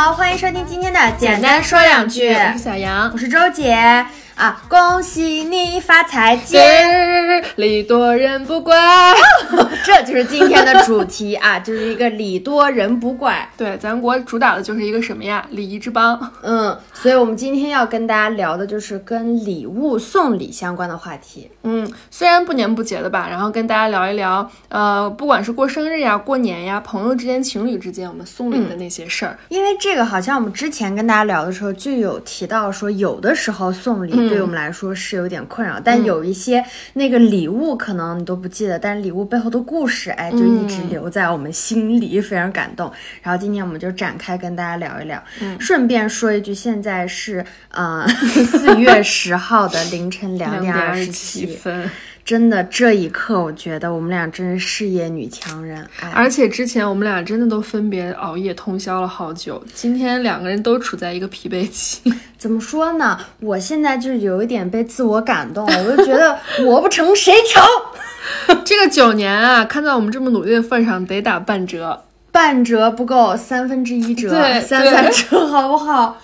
好，欢迎收听今天的简单说两句。我是小杨，我是周姐啊，恭喜你发财，今日礼多人不怪，这就是今天的主题啊，就是一个礼多人不怪。对，咱国主打的就是一个什么呀？礼仪之邦。嗯，所以我们今天要跟大家聊的就是跟礼物送礼相关的话题。嗯，虽然不年不节的吧，然后跟大家聊一聊，呃，不管是过生日呀、过年呀，朋友之间、情侣之间，我们送礼的那些事儿。因为这个好像我们之前跟大家聊的时候就有提到说，有的时候送礼对我们来说是有点困扰，但有一些那个礼物可能你都不记得，但是礼物背后的故事，哎，就一直留在我们心里，非常感动。然后今天我们就展开跟大家聊一聊，顺便说一句，现在是呃 四月十号的凌晨两点二十七分。真的，这一刻我觉得我们俩真是事业女强人。哎，而且之前我们俩真的都分别熬夜通宵了好久，今天两个人都处在一个疲惫期。怎么说呢？我现在就是有一点被自我感动，我就觉得我不成谁成？这个九年啊，看在我们这么努力的份上，得打半折，半折不够，三分之一折，对，三三折好不好？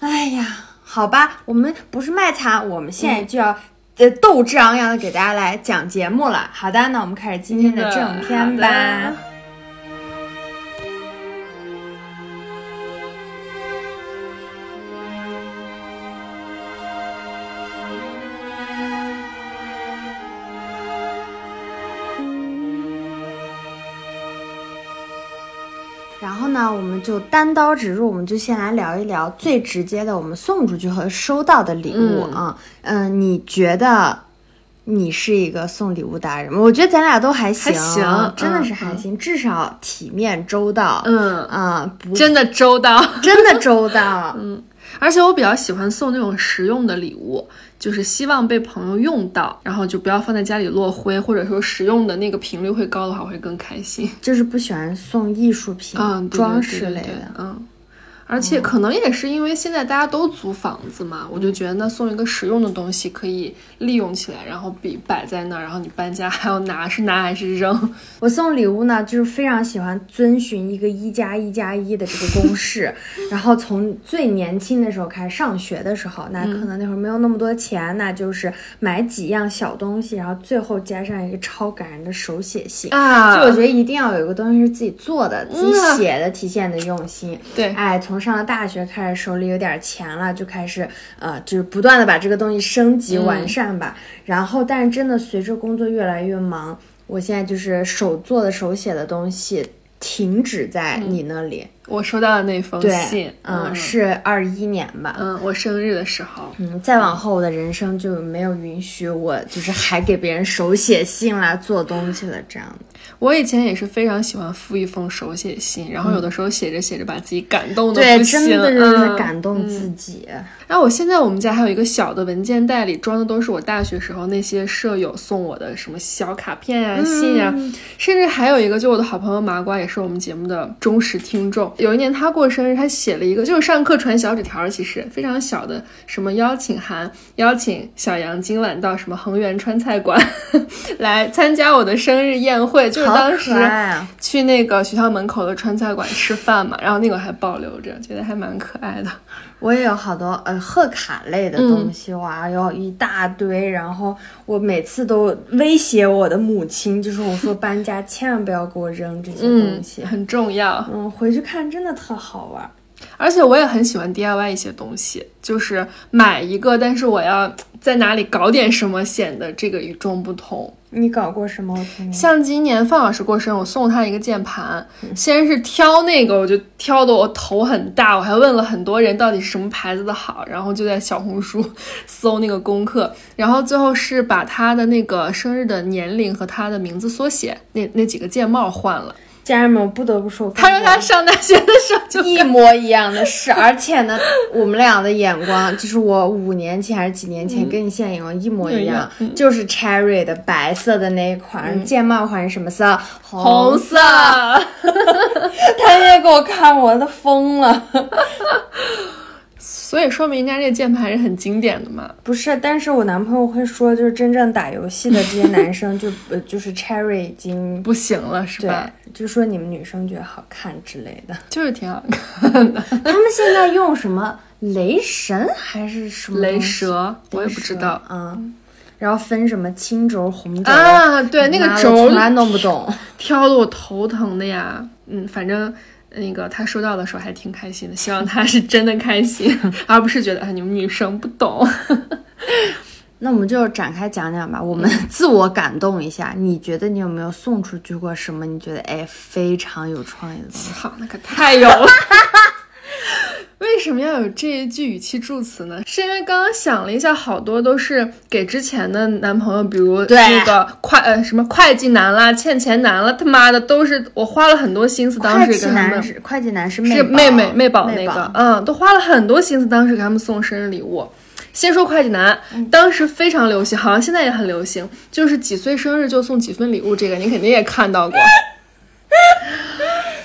哎呀，好吧，我们不是卖惨，我们现在就要。呃，斗志昂扬的给大家来讲节目了。好的，那我们开始今天的正片吧。然后呢，我们就单刀直入，我们就先来聊一聊最直接的，我们送出去和收到的礼物啊。嗯，你觉得你是一个送礼物达人吗？我觉得咱俩都还行，真的是还行，至少体面周到。嗯啊，真的周到，真的周到。嗯，而且我比较喜欢送那种实用的礼物。就是希望被朋友用到，然后就不要放在家里落灰，或者说使用的那个频率会高的话，会更开心。就是不喜欢送艺术品、嗯，装饰类的，嗯。而且可能也是因为现在大家都租房子嘛，我就觉得那送一个实用的东西可以利用起来，然后比摆在那儿，然后你搬家还要拿，是拿还是扔？我送礼物呢，就是非常喜欢遵循一个一加一加一的这个公式，然后从最年轻的时候开始，上学的时候，那可能那会儿没有那么多钱，那就是买几样小东西，然后最后加上一个超感人的手写信啊！就我觉得一定要有一个东西是自己做的、自己写的，体现的用心。对，哎，从上了大学开始，手里有点钱了，就开始呃，就是不断的把这个东西升级完善吧。然后，但是真的随着工作越来越忙，我现在就是手做的手写的东西停止在你那里。我收到的那封信，嗯，是二一年吧，嗯，我生日的时候，嗯，再往后我的人生就没有允许我就是还给别人手写信啦、做东西了这样的。我以前也是非常喜欢附一封手写信，然后有的时候写着写着把自己感动的对，真的就是感动自己。然后我现在我们家还有一个小的文件袋，里装的都是我大学时候那些舍友送我的什么小卡片呀、信啊，甚至还有一个就我的好朋友麻瓜，也是我们节目的忠实听众。有一年他过生日，他写了一个就是上课传小纸条，其实非常小的什么邀请函，邀请小杨今晚到什么恒源川菜馆 来参加我的生日宴会，就是当时去那个学校门口的川菜馆吃饭嘛，然后那个还保留着，觉得还蛮可爱的。我也有好多呃贺卡类的东西，哇，有一大堆。然后我每次都威胁我的母亲，就是我说搬家千万不要给我扔这些东西，很重要。嗯，回去看真的特好玩。而且我也很喜欢 DIY 一些东西，就是买一个，但是我要在哪里搞点什么，显得这个与众不同。你搞过什么？像今年范老师过生日，我送他一个键盘。先是挑那个，我就挑的我头很大，我还问了很多人到底是什么牌子的好，然后就在小红书 搜那个功课，然后最后是把他的那个生日的年龄和他的名字缩写那那几个键帽换了。家人们，我不得不说，他说他上大学的时候就一模一样的事，而且呢，我们俩的眼光，就是我五年前还是几年前跟你现在眼光一模一样，就是 Cherry 的白色的那一款，键帽款是什么色？红色。他也给我看，我都疯了。所以说明人家这个键盘还是很经典的嘛。不是，但是我男朋友会说，就是真正打游戏的这些男生就呃就是 Cherry 已经不行了是对吧？，就说你们女生觉得好看之类的。就是挺好看的。他们现在用什么雷神还是什么雷蛇我也不知道嗯。然后分什么青轴、红轴啊，对，那个轴从来弄不懂。挑的我头疼的呀。嗯，反正那个他收到的时候还挺开心的，希望他是真的开心，而不是觉得啊你们女生不懂。那我们就展开讲讲吧，我们自我感动一下。你觉得你有没有送出去过什么？你觉得哎非常有创意的东西？操，那可太有了。为什么要有这一句语气助词呢？是因为刚刚想了一下，好多都是给之前的男朋友，比如那个会呃什么会计男啦、欠钱男啦，他妈的都是我花了很多心思，当时给他们男是会计男是是妹妹妹宝那个，嗯，都花了很多心思，当时给他们送生日礼物。先说会计男，当时非常流行，好像现在也很流行，就是几岁生日就送几份礼物，这个你肯定也看到过。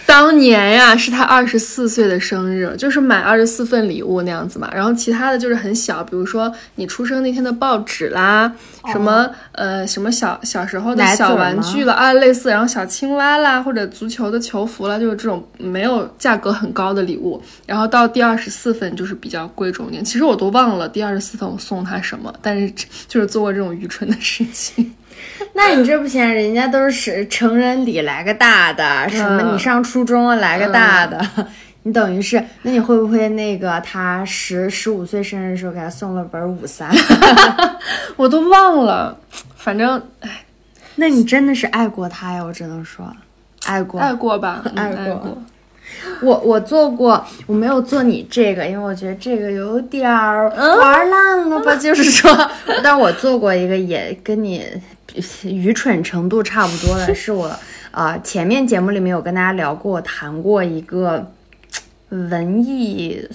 当年呀，是他二十四岁的生日，就是买二十四份礼物那样子嘛。然后其他的就是很小，比如说你出生那天的报纸啦，什么呃什么小小时候的小玩具了啊，类似，然后小青蛙啦，或者足球的球服啦，就是这种没有价格很高的礼物。然后到第二十四份就是比较贵重一点。其实我都忘了第二十四份我送他什么，但是就是做过这种愚蠢的事情。那你这不行，人家都是成人礼来个大的，什么嗯你上初中了来个大的，你等于是，那你会不会那个他十十五岁生日的时候给他送了本五三？我都忘了，反正哎，那你真的是爱过他呀，我只能说，爱过。爱过吧，嗯爱过爱过。我我做过，我没有做你这个，因为我觉得这个有点儿玩烂了吧。就是说，但我做过一个也跟你愚蠢程度差不多的，是我呃前面节目里面有跟大家聊过，我谈过一个文艺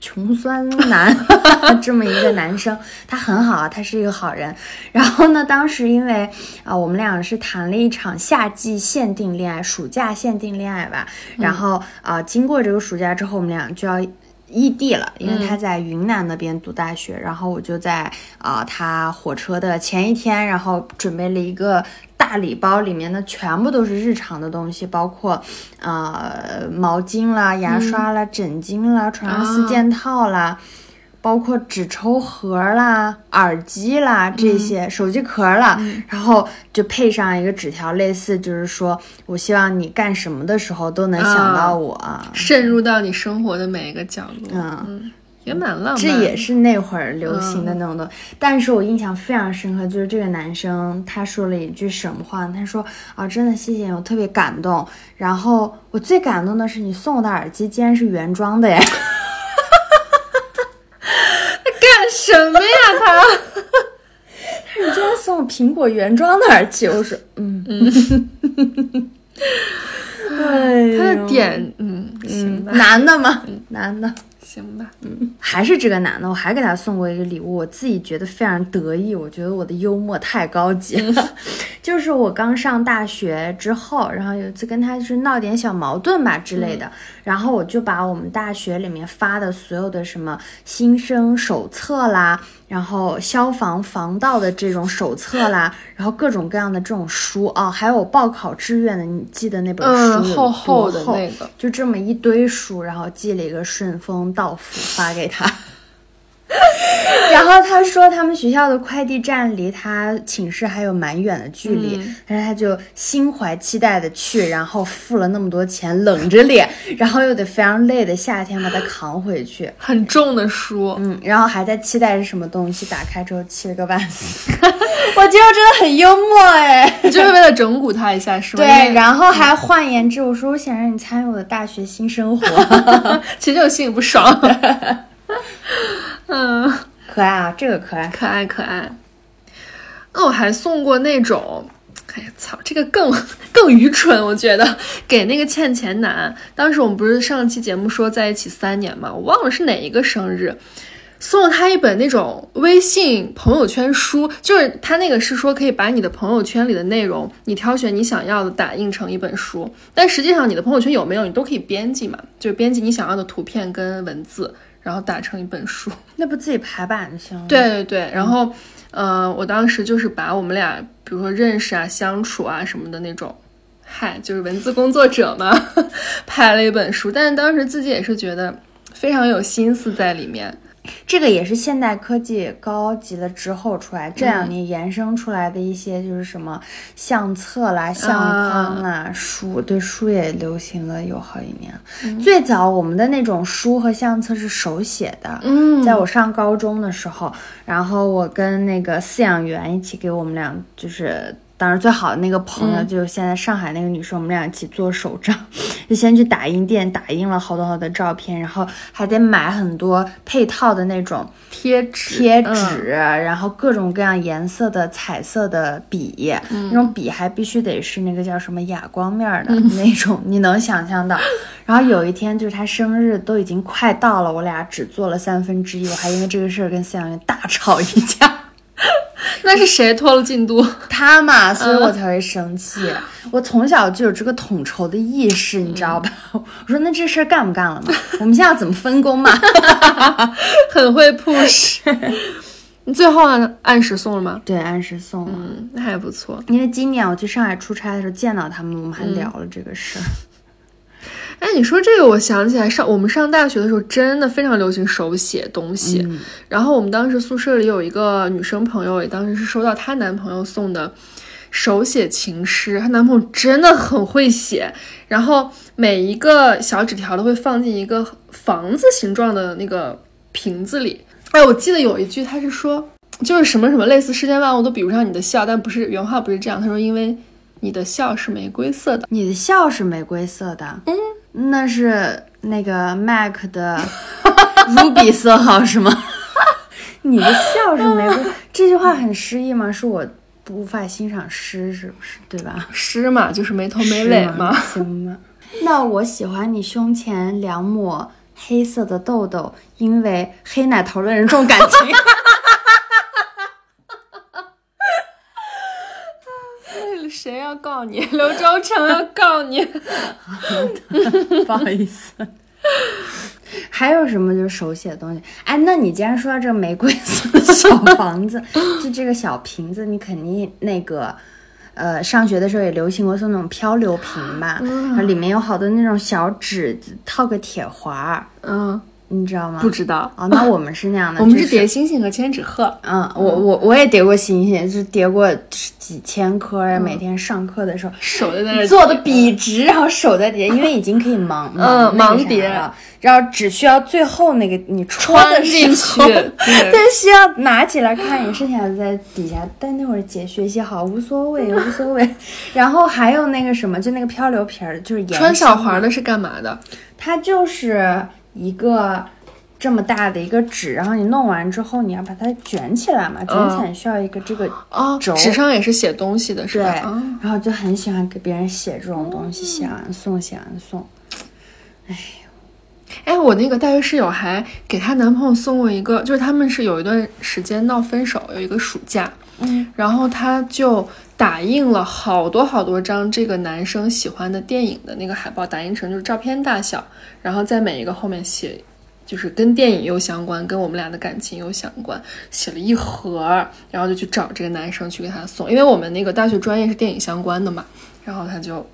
穷酸男 这么一个男生，他很好啊，他是一个好人。然后呢，当时因为啊、我们俩是谈了一场夏季限定恋爱，暑假限定恋爱吧。然后啊、经过这个暑假之后，我们俩就要。异地了，因为他在云南那边读大学，然后我就在啊、他火车的前一天，然后准备了一个大礼包，里面的全部都是日常的东西，包括呃毛巾啦、牙刷啦、枕巾啦、床上四件套啦。包括纸抽盒啦、耳机啦这些，手机壳啦，然后就配上一个纸条，类似就是说我希望你干什么的时候都能想到我。渗入到你生活的每一个角落，嗯也蛮浪漫。这也是那会儿流行的那种东西。但是我印象非常深刻，就是这个男生他说了一句什么话？他说啊，真的谢谢你，我特别感动。然后我最感动的是你送我的耳机竟然是原装的耶！干什么呀他？你竟然送我苹果原装的耳机，我说嗯嗯，哎呦他的点，嗯，行吧，男的吗？男的。行吧，嗯。还是这个男的，我还给他送过一个礼物，我自己觉得非常得意，我觉得我的幽默太高级了。就是我刚上大学之后，然后有一次跟他就是闹点小矛盾吧之类的，然后我就把我们大学里面发的所有的什么新生手册啦，然后消防防盗的这种手册啦，然后各种各样的这种书啊，还有报考志愿的，你记得那本书厚厚的那个，就这么一堆书，然后寄了一个顺丰到府发给他。然后他说他们学校的快递站离他寝室还有蛮远的距离，但是他就心怀期待的去，然后付了那么多钱，冷着脸，然后又得非常累的夏天把它扛回去，很重的书，嗯，然后还在期待着什么东西，打开之后气了个半死。我觉得真的很幽默哎。就是为了整蛊他一下，是吗？对，然后还换言之，我说我想让你参与我的大学新生活。其实我心里不爽。嗯，可爱啊，这个可爱。可爱可爱。那我还送过那种，哎呀操，这个更 更愚蠢，我觉得给那个欠钱男。当时我们不是上期节目说在一起三年嘛，我忘了是哪一个生日。送了他一本那种微信朋友圈书，就是他那个是说可以把你的朋友圈里的内容，你挑选你想要的打印成一本书，但实际上你的朋友圈有没有你都可以编辑嘛，就是编辑你想要的图片跟文字，然然后打成一本书。那不自己排版就行了。对 对对，然后，呃，我当时就是把我们俩，比如说认识啊、相处啊什么的那种，嗨，就是文字工作者嘛，拍了一本书。但是当时自己也是觉得非常有心思在里面。这个也是现代科技高级了之后出来，这嗯两年延伸出来的一些就是什么相册啦、相框啦、书，对书也流行了有好几年。最早我们的那种书和相册是手写的，嗯在我上高中的时候，然后我跟那个饲养员一起给我们俩就是。当时最好的那个朋友就是现在上海那个女生，我们俩一起做手账，就先去打印店打印了好多好多照片，然后还得买很多配套的那种贴纸，贴嗯纸，然后各种各样颜色的彩色的笔，那种笔还必须得是那个叫什么哑光面儿的、那种，你能想象到。然后有一天就是她生日都已经快到了，我俩只做了三分之一，我还因为这个事儿跟饲养员大吵一架。那是谁拖了进度？他嘛，所以我才会生气。我从小就有这个统筹的意识，你知道吧？我说那这事儿干不干了嘛？我们现在要怎么分工嘛？很会 push。你最后按按时送了吗？对，按时送了。嗯，那还不错。因为今年我去上海出差的时候见到他们，我们还聊了这个事儿。哎，你说这个，我想起来上我们上大学的时候，真的非常流行手写东西。然后我们当时宿舍里有一个女生朋友，也当时是收到她男朋友送的手写情诗，她男朋友真的很会写，然后每一个小纸条都会放进一个房子形状的那个瓶子里。哎，我记得有一句，他是说，就是什么什么类似世间万物都比不上你的笑，但不是原话不是这样，他说因为你的笑是玫瑰色的。你的笑是玫瑰色的，嗯，那是那个 MAC 的 Ruby 色号是吗？你的笑是玫瑰，这句话很诗意吗？是我无法欣赏诗，是不是？对吧？诗嘛，就是没头没尾嘛。行吗？那我喜欢你胸前两抹黑色的痘痘，因为黑奶头的人重感情。谁要告你？刘洲成要告你。不好意思。还有什么就是手写的东西？哎，那你既然说到这个玫瑰色的小房子，就这个小瓶子，你肯定那个，呃，上学的时候也流行过送那种漂流瓶吧？然后里面有好多那种小纸，套个铁环儿，嗯，你知道吗？不知道。哦，那 我们是那样的，我们是叠星星和千纸鹤。嗯，我我我也叠过星星，就是叠过几千颗，每天上课的时候。手在那儿做的笔直，然后手在叠，因为已经可以盲嗯那个啥盲叠了，然后只需要最后那个你戳穿的进去 对但需要拿起来看，也是想在底下。但那会儿姐学习好，无所谓，无所谓。然后还有那个什么，就那个漂流瓶儿，就是延穿小伸环的是干嘛的？它就是一个这么大的一个纸，然后你弄完之后，你要把它卷起来嘛，卷起来需要一个这个哦，纸上也是写东西的，是对，吧？啊然后就很喜欢给别人写这种东西，写完送，写完送。哎，我那个大学室友还给她男朋友送过一个，就是他们是有一段时间闹分手，有一个暑假，嗯，然后他就打印了好多好多张这个男生喜欢的电影的那个海报，打印成就是照片大小，然后在每一个后面写，就是跟电影又相关，跟我们俩的感情又相关，写了一盒儿，然后就去找这个男生去给他送，因为我们那个大学专业是电影相关的嘛，然后他就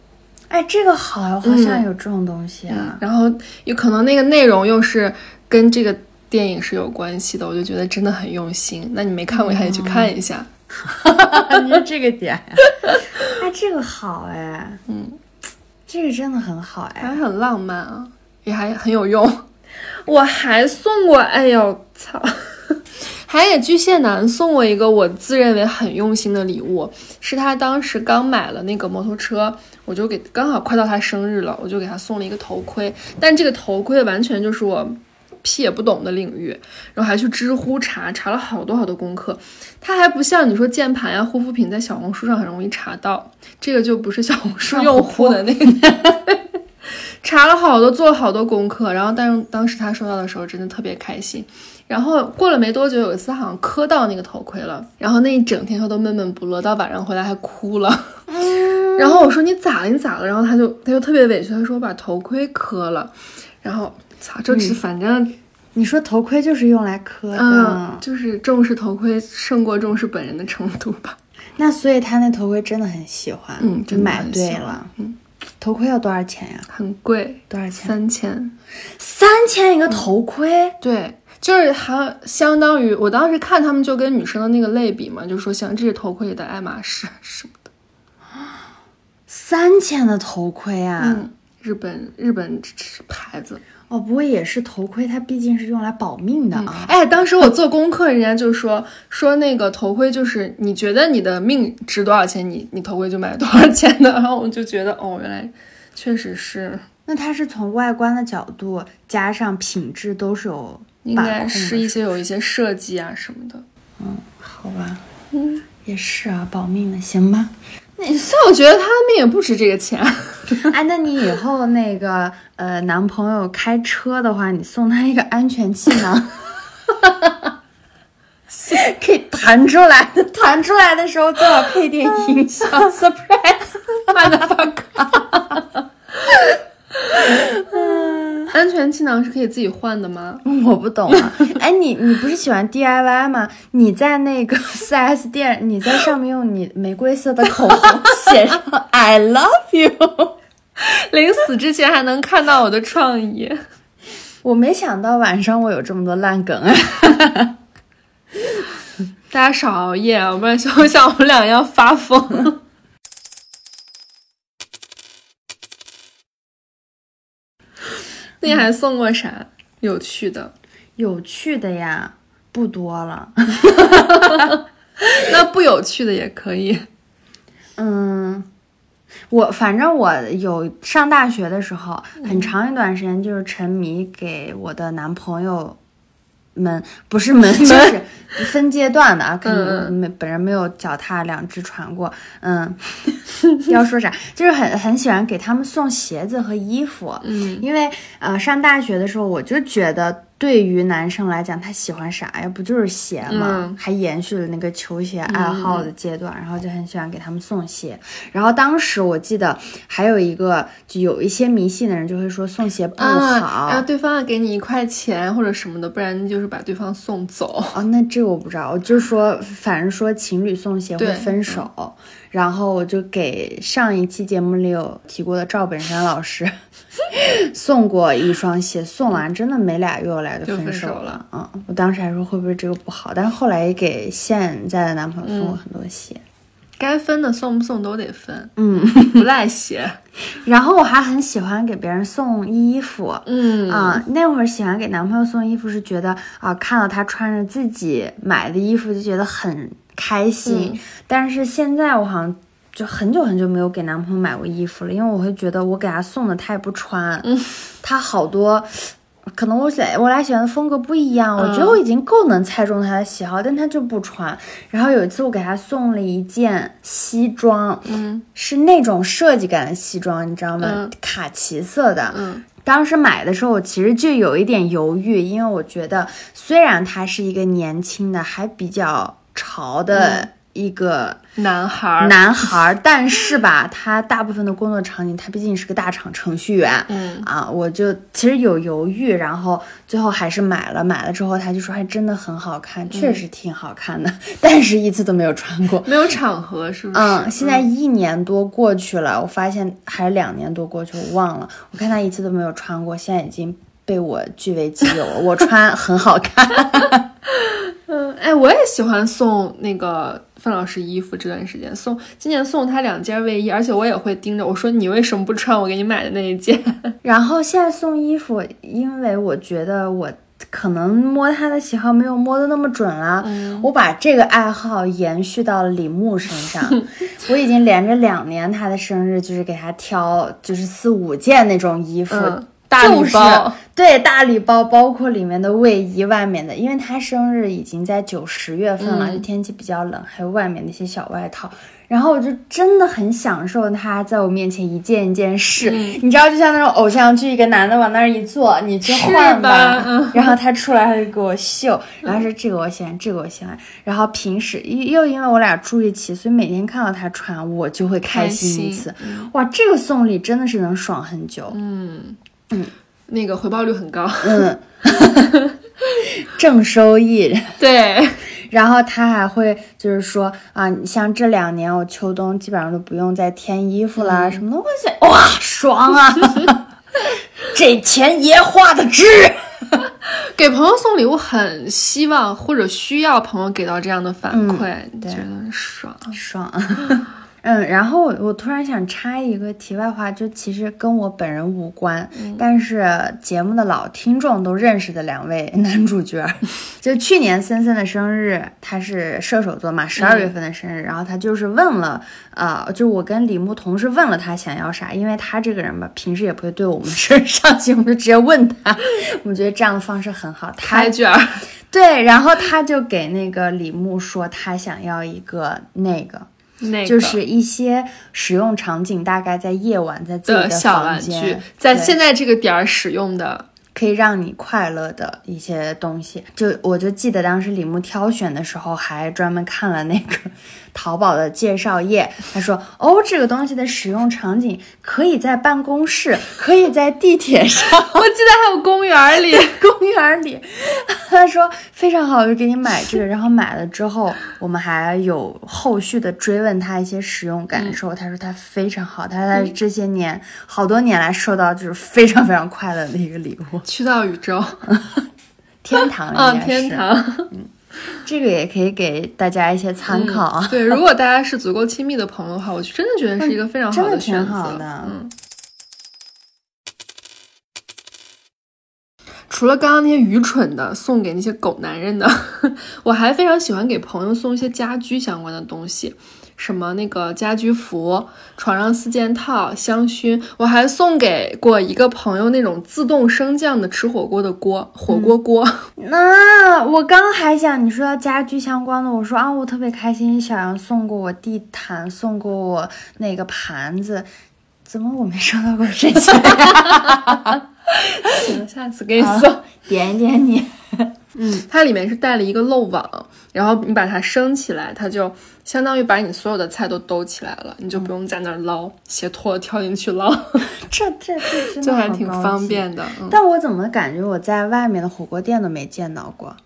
哎，这个好呀，好像有这种东西啊。然后有可能那个内容又是跟这个电影是有关系的，我就觉得真的很用心。那你没看过，还得去看一下。你说这个点呀？哎，这个好哎，嗯，这个真的很好哎。还很浪漫啊，也还很有用。我还送过，哎呦操！海野巨蟹男送我一个我自认为很用心的礼物，是他当时刚买了那个摩托车，我就给刚好快到他生日了，我就给他送了一个头盔。但这个头盔完全就是我屁也不懂的领域，然后还去知乎查查了好多好多功课。它还不像你说键盘呀、护肤品在小红书上很容易查到，这个就不是小红书用户的那个。查了好多，做了好多功课，然后但是当时他收到的时候真的特别开心。然后过了没多久，有一次好像磕到那个头盔了，然后那一整天他都闷闷不乐，到晚上回来还哭了。然后我说你咋了？你咋了？然后他就他就特别委屈，他说我把头盔磕了。然后操，这是反正你说头盔就是用来磕的，嗯，就是重视头盔胜过重视本人的程度吧。那所以他那头盔真的很喜欢，嗯，就买对了。嗯，头盔要多少钱呀？很贵，多少钱？三千。三千一个头盔，对，就是还相当于我当时看他们就跟女生的那个类比嘛，就说像这是头盔里的爱马仕什么的。三千的头盔啊！嗯，日本日本牌子。哦，不过也是头盔，它毕竟是用来保命的啊。哎，当时我做功课，人家就说说那个头盔就是你觉得你的命值多少钱，你你头盔就买多少钱的。然后我就觉得哦，原来确实是，那它是从外观的角度加上品质都是有应该是一些有一些设计啊什么的。嗯，好吧，嗯，也是啊，保命的，行吧。那所以我觉得他的命也不值这个钱。哎，那你以后那个呃男朋友开车的话，你送他一个安全气囊，可以弹出来，弹出来的时候最好配点音效，surprise。安全气囊是可以自己换的吗？我不懂啊，哎，你你不是喜欢 DIY 吗？你在那个 4S 店，你在上面用你玫瑰色的口红写上 I love you。临死之前还能看到我的创意。我没想到晚上我有这么多烂梗啊！大家少熬夜啊，不然像像我们俩一样发疯。那你还送过啥有趣的？有趣的呀，不多了。那不有趣的也可以。嗯，我反正我有上大学的时候，很长一段时间就是沉迷给我的男朋友们，不是 们，就是分阶段的啊，肯定没本人没有脚踏两只船过。嗯，要说啥，就是很很喜欢给他们送鞋子和衣服。嗯因为呃，上大学的时候，我就觉得对于男生来讲，他喜欢啥呀？不就是鞋吗？嗯还延续了那个球鞋爱好的阶段，然后就很喜欢给他们送鞋。然后当时我记得还有一个，就有一些迷信的人就会说送鞋不好。啊，然后对方要给你一块钱或者什么的，不然就是把对方送走。哦，那这个我不知道，我就说，反正说情侣送鞋会分手，然后我就给上一期节目里有提过的赵本山老师 送过一双鞋，送完真的没俩月我俩就分手分手了了。嗯，我当时还说会不会这个不好，但是后来也给现在的男朋友送过很多鞋。该分的送不送都得分，嗯，不赖鞋。然后我还很喜欢给别人送衣服。嗯啊、那会儿喜欢给男朋友送衣服，是觉得啊、看到他穿着自己买的衣服就觉得很开心。嗯但是现在我好像就很久很久没有给男朋友买过衣服了，因为我会觉得我给他送的他也不穿，嗯他好多。可能我选我俩喜欢的风格不一样，我觉嗯得我已经够能猜中他的喜好，但他就不穿。然后有一次我给他送了一件西装，嗯。是那种设计感的西装，你知道吗？嗯。卡其色的，嗯。当时买的时候，我其实就有一点犹豫，因为我觉得虽然他是一个年轻的，还比较潮的一个男孩儿。男孩儿，但是吧，他大部分的工作场景，他毕竟是个大厂程序员。嗯啊，我就其实有犹豫，然后最后还是买了。买了之后，他就说还真的很好看，确实挺好看的，但是一次都没有穿过。没有场合是不是？嗯，现在一年多过去了，我发现还是两年多过去，我忘了。我看他一次都没有穿过，现在已经被我据为己有了。我穿很好看，嗯，哎，我也喜欢送那个范老师衣服。这段时间送，今年送他两件卫衣，而且我也会盯着我说你为什么不穿我给你买的那一件？然后现在送衣服，因为我觉得我可能摸他的喜好没有摸的那么准了，嗯我把这个爱好延续到了李牧身上。我已经连着两年他的生日，就是给他挑就是四五件那种衣服。嗯，大礼就是包。对大礼包，包括里面的卫衣，外面的，因为他生日已经在九十月份了，天气比较冷，还有外面那些小外套。然后我就真的很享受他在我面前一件一件试，嗯你知道，就像那种偶像剧，一个男的往那儿一坐，你去换是吧嗯然后他出来他就给我秀，然后说这个我喜欢，这个我喜欢。然后平时又又因为我俩住一起，所以每天看到他穿，我就会开心一次。哇，这个送礼真的是能爽很久。嗯那个回报率很高。嗯，正收益。对，然后他还会就是说啊，你像这两年我秋冬基本上都不用再添衣服啦，什么的，我想哇，爽啊！这钱爷花的值。给朋友送礼物，很希望或者需要朋友给到这样的反馈，觉得爽爽。嗯，然后我我突然想插一个题外话，就其实跟我本人无关，但是节目的老听众都认识的两位 男主角，就去年森森的生日，他是射手座嘛，十二月份的生日，然后他就是问了，呃，就我跟李牧同时问了他想要啥，因为他这个人吧，平时也不会对我们 生日上心，我们就直接问他，我们觉得这样的方式很好，开卷儿，对，然后他就给那个李牧说他想要一个那个。就是一些使用场景，大概在夜晚，在自己的小玩具，在现在这个点儿使用的，可以让你快乐的一些东西。就我就记得当时李牧挑选的时候，还专门看了那个。淘宝的介绍页，他说：“哦，这个东西的使用场景可以在办公室，可以在地铁上，我记得还有公园里，公园里。”他说：“非常好，就给你买这个。”然后买了之后，我们还有后续的追问他一些使用感受。他说他非常好，他在这些年好多年来收到就是非常非常快乐的一个礼物。去到宇宙，天堂啊，天堂，嗯。这个也可以给大家一些参考啊。对，如果大家是足够亲密的朋友的话，我真的觉得是一个非常好的选择。嗯。除了刚刚那些愚蠢的送给那些狗男人的，我还非常喜欢给朋友送一些家居相关的东西。什么那个家居服、床上四件套、香薰，我还送给过一个朋友那种自动升降的吃火锅的锅，火锅锅。那我刚还想你说要家居相关的，我说啊，我特别开心，小杨送过我地毯，送过我那个盘子，怎么我没收到过这些？行，下次给你送，点点你。嗯，它里面是带了一个漏网，然后你把它升起来，它就相当于把你所有的菜都兜起来了，你就不用在那儿捞，鞋脱了跳进去捞。这这这 就还挺方便的。但我怎么感觉我在外面的火锅店都没见到过？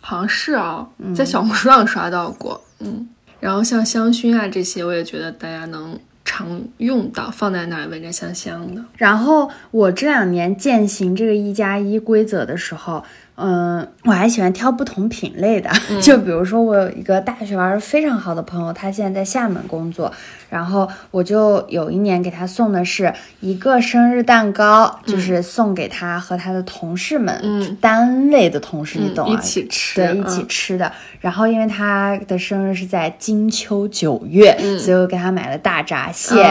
好像是啊，在小红书上刷到过。嗯，然后像香薰啊这些，我也觉得大家能常用到，放在那儿闻着香香的。然后我这两年践行这个一加一规则的时候。嗯，我还喜欢挑不同品类的，就比如说我有一个大学玩的非常好的朋友，他现在在厦门工作，然后我就有一年给他送的是一个生日蛋糕，就是送给他和他的同事们，嗯，单位的同事，你懂啊？一起吃，对，一起吃的。然后因为他的生日是在金秋九月，所以我给他买了大闸蟹，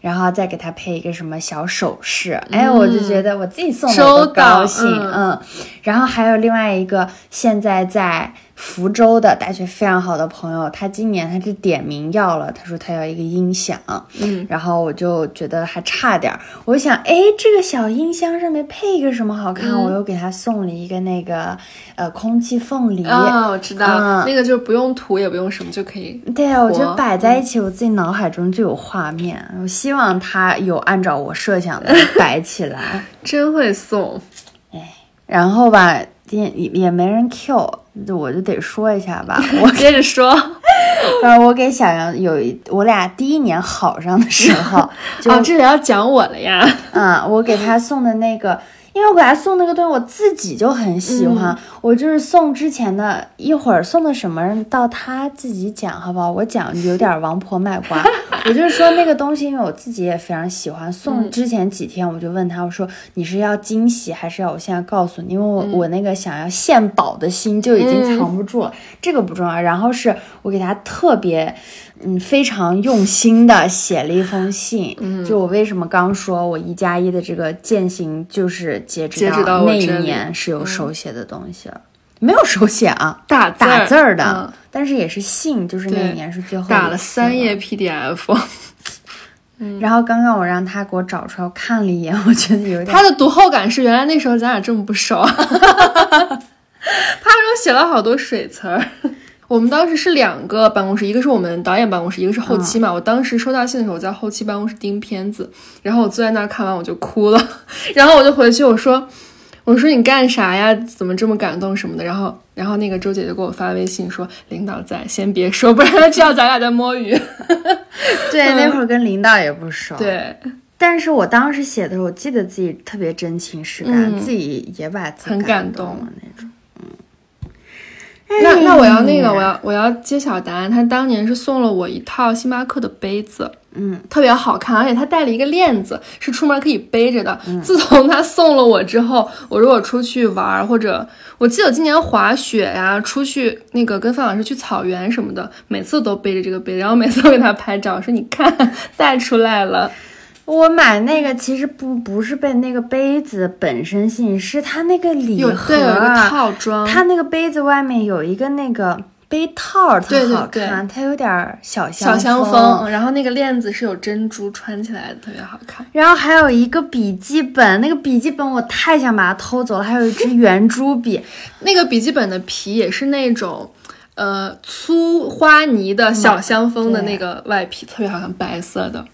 然后再给他配一个什么小首饰，哎，我就觉得我自己送的都高兴，嗯，然后。还有另外一个现在在福州的大学非常好的朋友，他今年他是点名要了，他说他要一个音响，嗯，然后我就觉得还差点，我想，哎，这个小音箱上面配一个什么好看？我又给他送了一个那个呃空气凤梨，啊，我知道，那个就不用涂也不用什么就可以，对啊，我觉得摆在一起，我自己脑海中就有画面，我希望他有按照我设想的摆起来，真会送，哎，然后吧。也也没人 Q，我就得说一下吧。我接着说，呃，我给小杨有一，我俩第一年好上的时候，哦，这里要讲我了呀。嗯，我给他送的那个。因为我给他送那个东西，我自己就很喜欢。我就是送之前的一会儿送的什么，到他自己讲，好不好？我讲有点王婆卖瓜。我就是说那个东西，因为我自己也非常喜欢。送之前几天，我就问他，我说你是要惊喜，还是要我现在告诉你？因为我我那个想要献宝的心就已经藏不住了。这个不重要。然后是我给他特别。嗯，非常用心的写了一封信。嗯，就我为什么刚说我一加一的这个践行，就是截止到那一年是有手写的东西了，没有手写啊，打打字儿的，但是也是信，就是那一年是最后打了三页 PDF。嗯，然后刚刚我让他给我找出来，我看了一眼，我觉得有点他的读后感是原来那时候咱俩这么不熟，他说写了好多水词儿。我们当时是两个办公室，一个是我们导演办公室，一个是后期嘛。我当时收到信的时候，我在后期办公室盯片子，然后我坐在那儿看完我就哭了，然后我就回去我说，我我说你干啥呀？怎么这么感动什么的？然后，然后那个周姐就给我发微信说，领导在，先别说，不然他知道咱俩在摸鱼。对，那会儿跟领导也不熟。对，但是我当时写的时候，我记得自己特别真情实感，嗯自己也把自己很感动动了那种。那那我要那个，我要我要揭晓答案。他当年是送了我一套星巴克的杯子，嗯，特别好看，而且他带了一个链子，是出门可以背着的。自从他送了我之后，我如果出去玩儿，或者我记得我今年滑雪呀、出去那个跟范老师去草原什么的，每次都背着这个杯子，然后每次都给他拍照，说你看带出来了。我买那个其实不不是被那个杯子本身吸引，是它那个礼有盒对有一个啊，套装，它那个杯子外面有一个那个杯套，特好看，它有点儿小小香风。风，然后那个链子是有珍珠穿起来的，特别好看。然后还有一个笔记本，那个笔记本我太想把它偷走了，还有一支圆珠笔，那个笔记本的皮也是那种，呃，粗花呢的小香风的那个外皮，特别好看，白色的。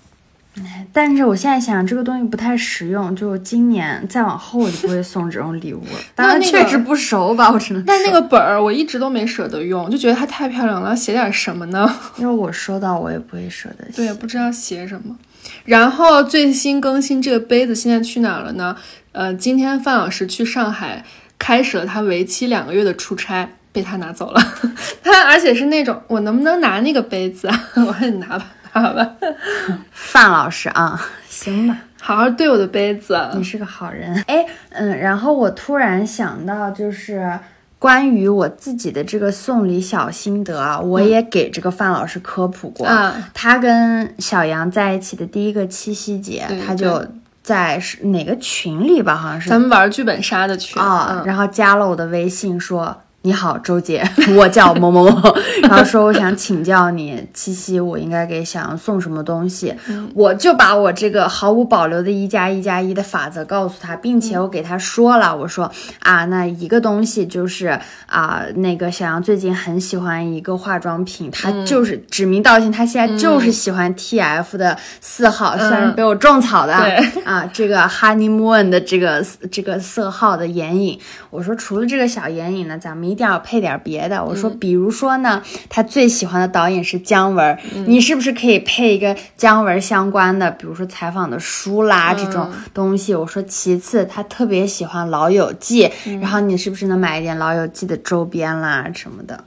但是我现在想这个东西不太实用，就今年再往后我就不会送这种礼物了。当然确实不熟吧，我只能。但那个本儿我一直都没舍得用，就觉得它太漂亮了，要写点什么呢？因为我收到我也不会舍得写。对，不知道写什么。然后最新更新这个杯子现在去哪儿了呢？呃，今天范老师去上海开始了他为期两个月的出差，被他拿走了。他而且是那种，我能不能拿那个杯子啊？我说你拿吧，拿吧，范老师啊，行吧，好好对我的杯子。你是个好人。哎，嗯，然后我突然想到，就是关于我自己的这个送礼小心得啊，我也给这个范老师科普过。啊他跟小杨在一起的第一个七夕节对，他就在是哪个群里吧，好像是咱们玩剧本杀的群啊、嗯然后加了我的微信说。你好，周姐，我叫某某某，然后说我想请教你，七夕我应该给小杨送什么东西？我就把我这个毫无保留的一加一加一的法则告诉他，并且我给他说了，我说啊，那一个东西就是啊，那个小杨最近很喜欢一个化妆品，他就是指名道姓，他现在就是喜欢 TF 的四号，虽然是被我种草的啊，对。啊，这个 honeymoon 的这个这个色号的眼影，我说除了这个小眼影呢，咱们一定要配点别的。我说，比如说呢，他最喜欢的导演是姜文，你是不是可以配一个姜文相关的，比如说采访的书啦、这种东西？我说，其次他特别喜欢《老友记》，然后你是不是能买一点《老友记》的周边啦什么的？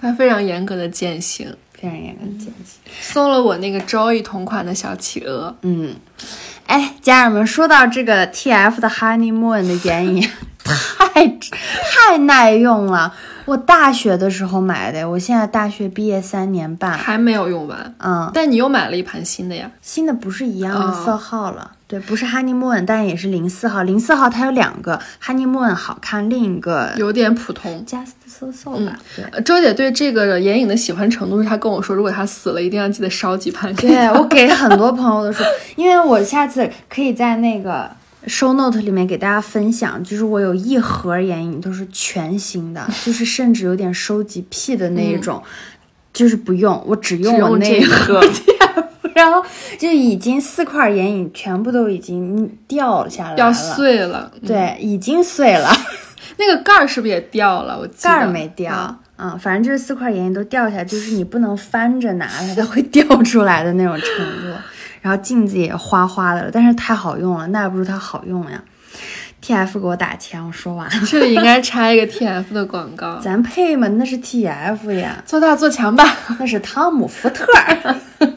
他非常严格的践行，非常严格的践行。送了我那个 Joy 同款的小企鹅。嗯，哎，家人们，说到这个 TF 的 Honeymoon 的眼影，太太耐用了。我大学的时候买的，我现在大学毕业三年半，还没有用完，嗯，但你又买了一盘新的呀？新的不是一样的哦色号了。对，不是 Honeymoon，但也是零四号。零四号它有两个，Honeymoon 好看，另一个有点普通。Just So So 吧。对。呃周姐对这个眼影的喜欢程度是，她跟我说，如果她死了，一定要记得烧几盘对我给很多朋友都说，因为我下次可以在那个 show note 里面给大家分享，就是我有一盒眼影都是全新的，就是甚至有点收集癖的那一种，就是不用，我只用我那一盒。然后就已经四块眼影全部都已经掉下来了，要碎了。嗯对，已经碎了，那个盖儿是不是也掉了？我盖儿没掉。啊嗯，反正就是四块眼影都掉下来，就是你不能翻着拿它，它会掉出来的那种程度。然后镜子也花花的了，但是太好用了，那还不如它好用呀。TF 给我打钱，我说完了，这里应该插一个 TF 的广告，咱配吗，那是 TF 呀，做大做强吧。那是汤姆福特儿。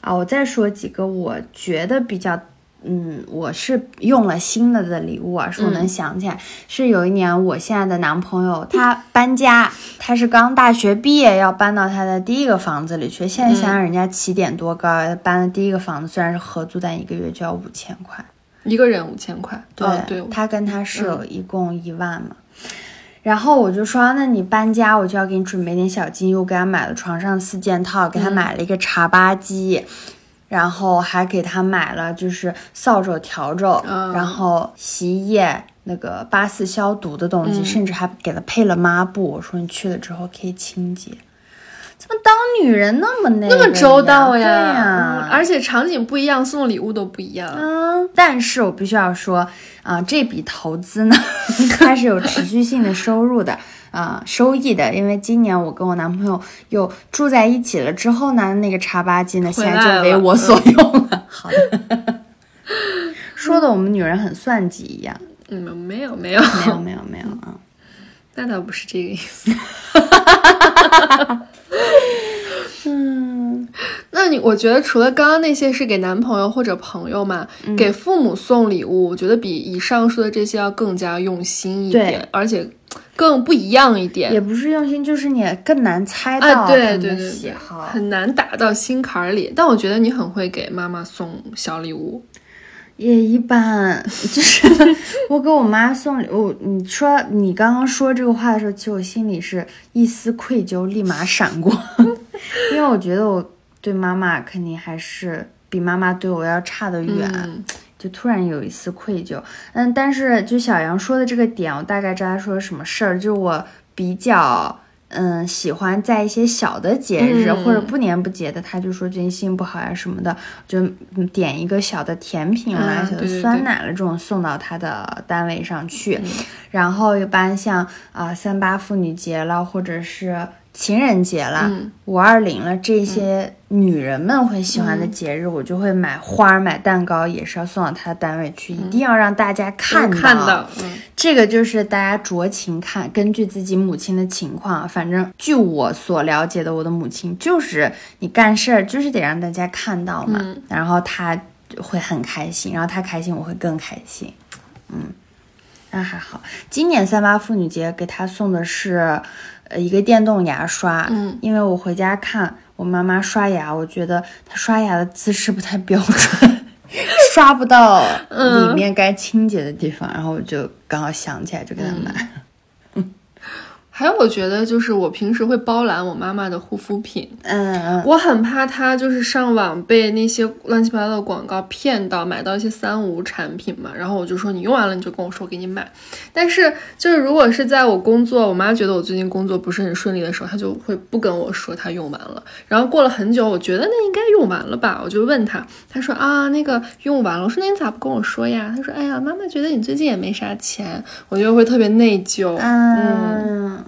啊，我再说几个我觉得比较，嗯，我是用了新的的礼物啊，是我能想起来，是有一年我现在的男朋友他搬家，他是刚大学毕业要搬到他的第一个房子里去，现在想想人家起点多高啊，搬的第一个房子虽然是合租，但一个月就要五千块。一个人五千块，对，哦对，他跟他室友一共一万嘛。然后我就说，那你搬家，我就要给你准备点小金又给他买了床上四件套，给他买了一个茶吧机，然后还给他买了就是扫帚、笤帚，嗯然后洗衣液。那个八四消毒的东西，甚至还给他配了抹布。我说你去了之后可以清洁。怎么当女人那么那那么周到呀？呀，对呀，而且场景不一样，送礼物都不一样。嗯，但是我必须要说啊、这笔投资呢，它是有持续性的收入的。啊、收益的，因为今年我跟我男朋友又住在一起了之后呢，那个茶吧机呢，现在就为我所用了。好的，说的我们女人很算计一样。嗯，没有没有没有没有没有啊，那倒不是这个意思。嗯，那你我觉得除了刚刚那些是给男朋友或者朋友嘛，嗯给父母送礼物，我觉得比以上说的这些要更加用心一点，而且更不一样一点。也不是用心，就是你更难猜到对对对对，喜好。很难打到心坎儿里。但我觉得你很会给妈妈送小礼物，也一般，就是 我给我妈送礼物。你说你刚刚说这个话的时候，其实我心里是一丝愧疚，立马闪过，因为我觉得我对妈妈肯定还是比妈妈对我要差得远，嗯就突然有一丝愧疚。嗯，但是就小杨说的这个点，我大概知道他说的什么事儿，就我比较。嗯，喜欢在一些小的节日、嗯或者不年不节的，他就说最近心情不好呀什么的，就嗯点一个小的甜品啦、小的酸奶了这种送到他的单位上去。然后一般像啊、三八妇女节了，或者是情人节啦、嗯。五二零了这些女人们会喜欢的节日，我就会买花儿、买蛋糕，也是要送到她的单位去，一定要让大家看到。看到，嗯。这个就是大家酌情看，根据自己母亲的情况，反正据我所了解的，我的母亲就是你干事儿就是得让大家看到嘛，嗯。然后她会很开心，然后她开心，我会更开心，嗯，那还好。今年三八妇女节给她送的是呃一个电动牙刷，嗯，因为我回家看我妈妈刷牙，我觉得她刷牙的姿势不太标准。刷不到里面该清洁的地方，然后我就刚好想起来就给她买。还有，我觉得就是我平时会包揽我妈妈的护肤品，嗯嗯，我很怕她就是上网被那些乱七八糟的广告骗到，买到一些三无产品嘛。然后我就说你用完了你就跟我说，我给你买。但是就是如果是在我工作，我妈觉得我最近工作不是很顺利的时候，她就会不跟我说她用完了。然后过了很久，我觉得那应该用完了吧，我就问她，她说啊那个用完了。我说那你咋不跟我说呀？她说哎呀妈妈觉得你最近也没啥钱，我就会特别内疚。嗯，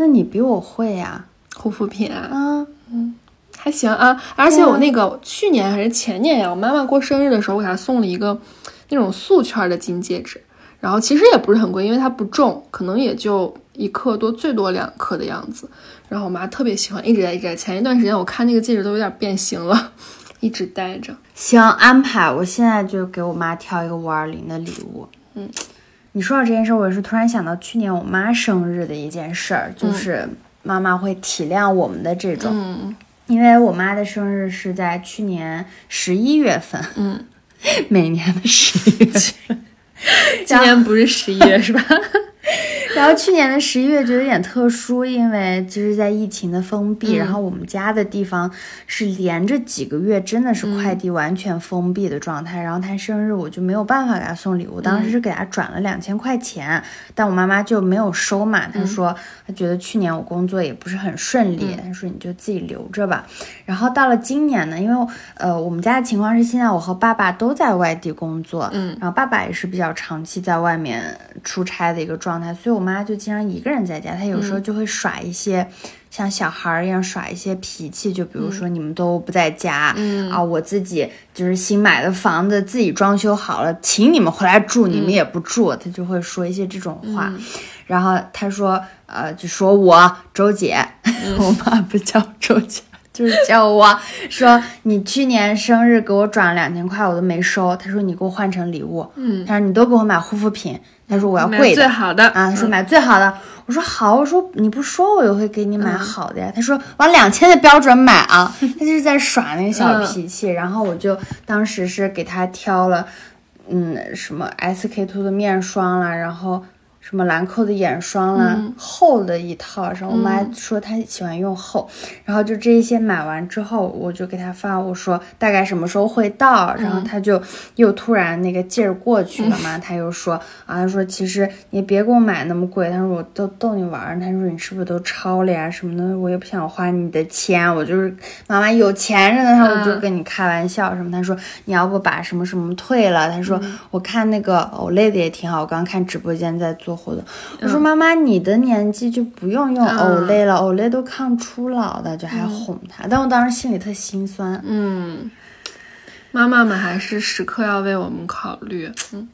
那你比我会呀、护肤品啊，嗯？还行啊，而且我那个去年还是前年呀，我妈妈过生日的时候，我给她送了一个那种素圈的金戒指，然后其实也不是很贵，因为它不重，可能也就一克多，最多两克的样子。然后我妈特别喜欢，一直在一直在。前一段时间我看那个戒指都有点变形了，一直戴着。行，安排。我现在就给我妈挑一个五二零的礼物。嗯，你说到这件事儿，我是突然想到去年我妈生日的一件事儿，就是妈妈会体谅我们的这种，嗯因为我妈的生日是在去年十一月份，嗯，每年的十一月份。今年不是十一月是吧？然后去年的十一月就有点特殊，因为就是在疫情的封闭，嗯然后我们家的地方是连着几个月真的是快递完全封闭的状态。然后他生日我就没有办法给他送礼物，当时是给他转了两千块钱，但我妈妈就没有收嘛。她说她觉得去年我工作也不是很顺利，她说你就自己留着吧。然后到了今年呢，因为呃我们家的情况是现在我和爸爸都在外地工作，嗯然后爸爸也是比较长期在外面出差的一个状态，所以我妈就经常一个人在家，她有时候就会耍一些。像小孩儿一样耍一些脾气，就比如说你们都不在家，嗯啊，我自己就是新买的房子，自己装修好了，请你们回来住，你们也不住，她就会说一些这种话。然后她说，呃，就说我周姐，我妈不叫周姐。就是叫我说你去年生日给我转了两千块，我都没收。他说你给我换成礼物，嗯，他说你都给我买护肤品，他说我要贵的最好的啊，他说嗯买最好的。我说好，我说你不说我也会给你买好的呀。他说往两千的标准买啊，他就是在耍那个小脾气。然后我就当时是给他挑了，嗯，什么 SK two 的面霜啦，然后。什么兰蔻的眼霜啦，厚的一套。然后我妈说她喜欢用厚，然后就这一些买完之后，我就给她发，我说大概什么时候会到，然后她就又突然那个劲儿过去了嘛，她又说啊，她说其实你别给我买那么贵，她说我都逗你玩儿，她说你是不是都超了呀？什么的，我也不想花你的钱，我就是妈妈有钱着呢，她说我就跟你开玩笑什么，她说你要不把什么什么退了，她说我看那个 Olay 的也挺好，我刚看直播间在做我说妈妈你的年纪就不用用 Olay 了，Olay 都抗初老的，就还哄她，但我当时心里特心酸，嗯，妈妈们还是时刻要为我们考虑。嗯，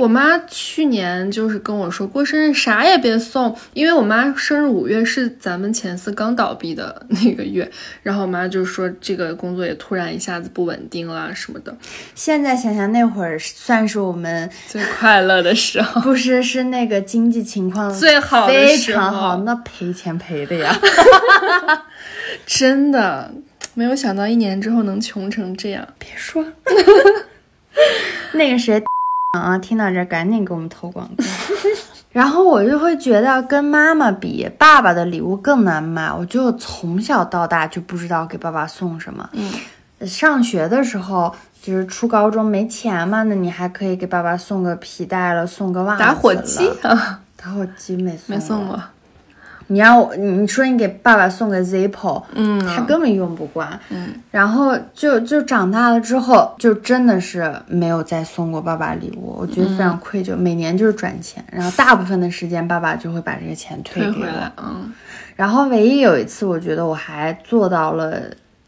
我妈去年就是跟我说，过生日啥也别送，因为我妈生日五月是咱们前司刚倒闭的那个月，然后我妈就说这个工作也突然一下子不稳定了什么的。现在想想那会儿算是我们最快乐的时候，不是是那个经济情况最好的非时候常好，那赔钱赔的呀。真的没有想到一年之后能穷成这样。别说，那个谁啊，听到这儿赶紧给我们投广告。然后我就会觉得跟妈妈比，爸爸的礼物更难买。我就从小到大就不知道给爸爸送什么。嗯，上学的时候就是初高中没钱嘛，那你还可以给爸爸送个皮带了，送个袜子了。打火机啊，打火机没送，没送过。你让我，你说你给爸爸送个 Zippo，嗯，他根本用不惯，嗯，然后就就长大了之后，就真的是没有再送过爸爸礼物，我觉得非常愧疚。每年就是转钱，然后大部分的时间爸爸就会把这个钱退回来，嗯。然后唯一有一次，我觉得我还做到了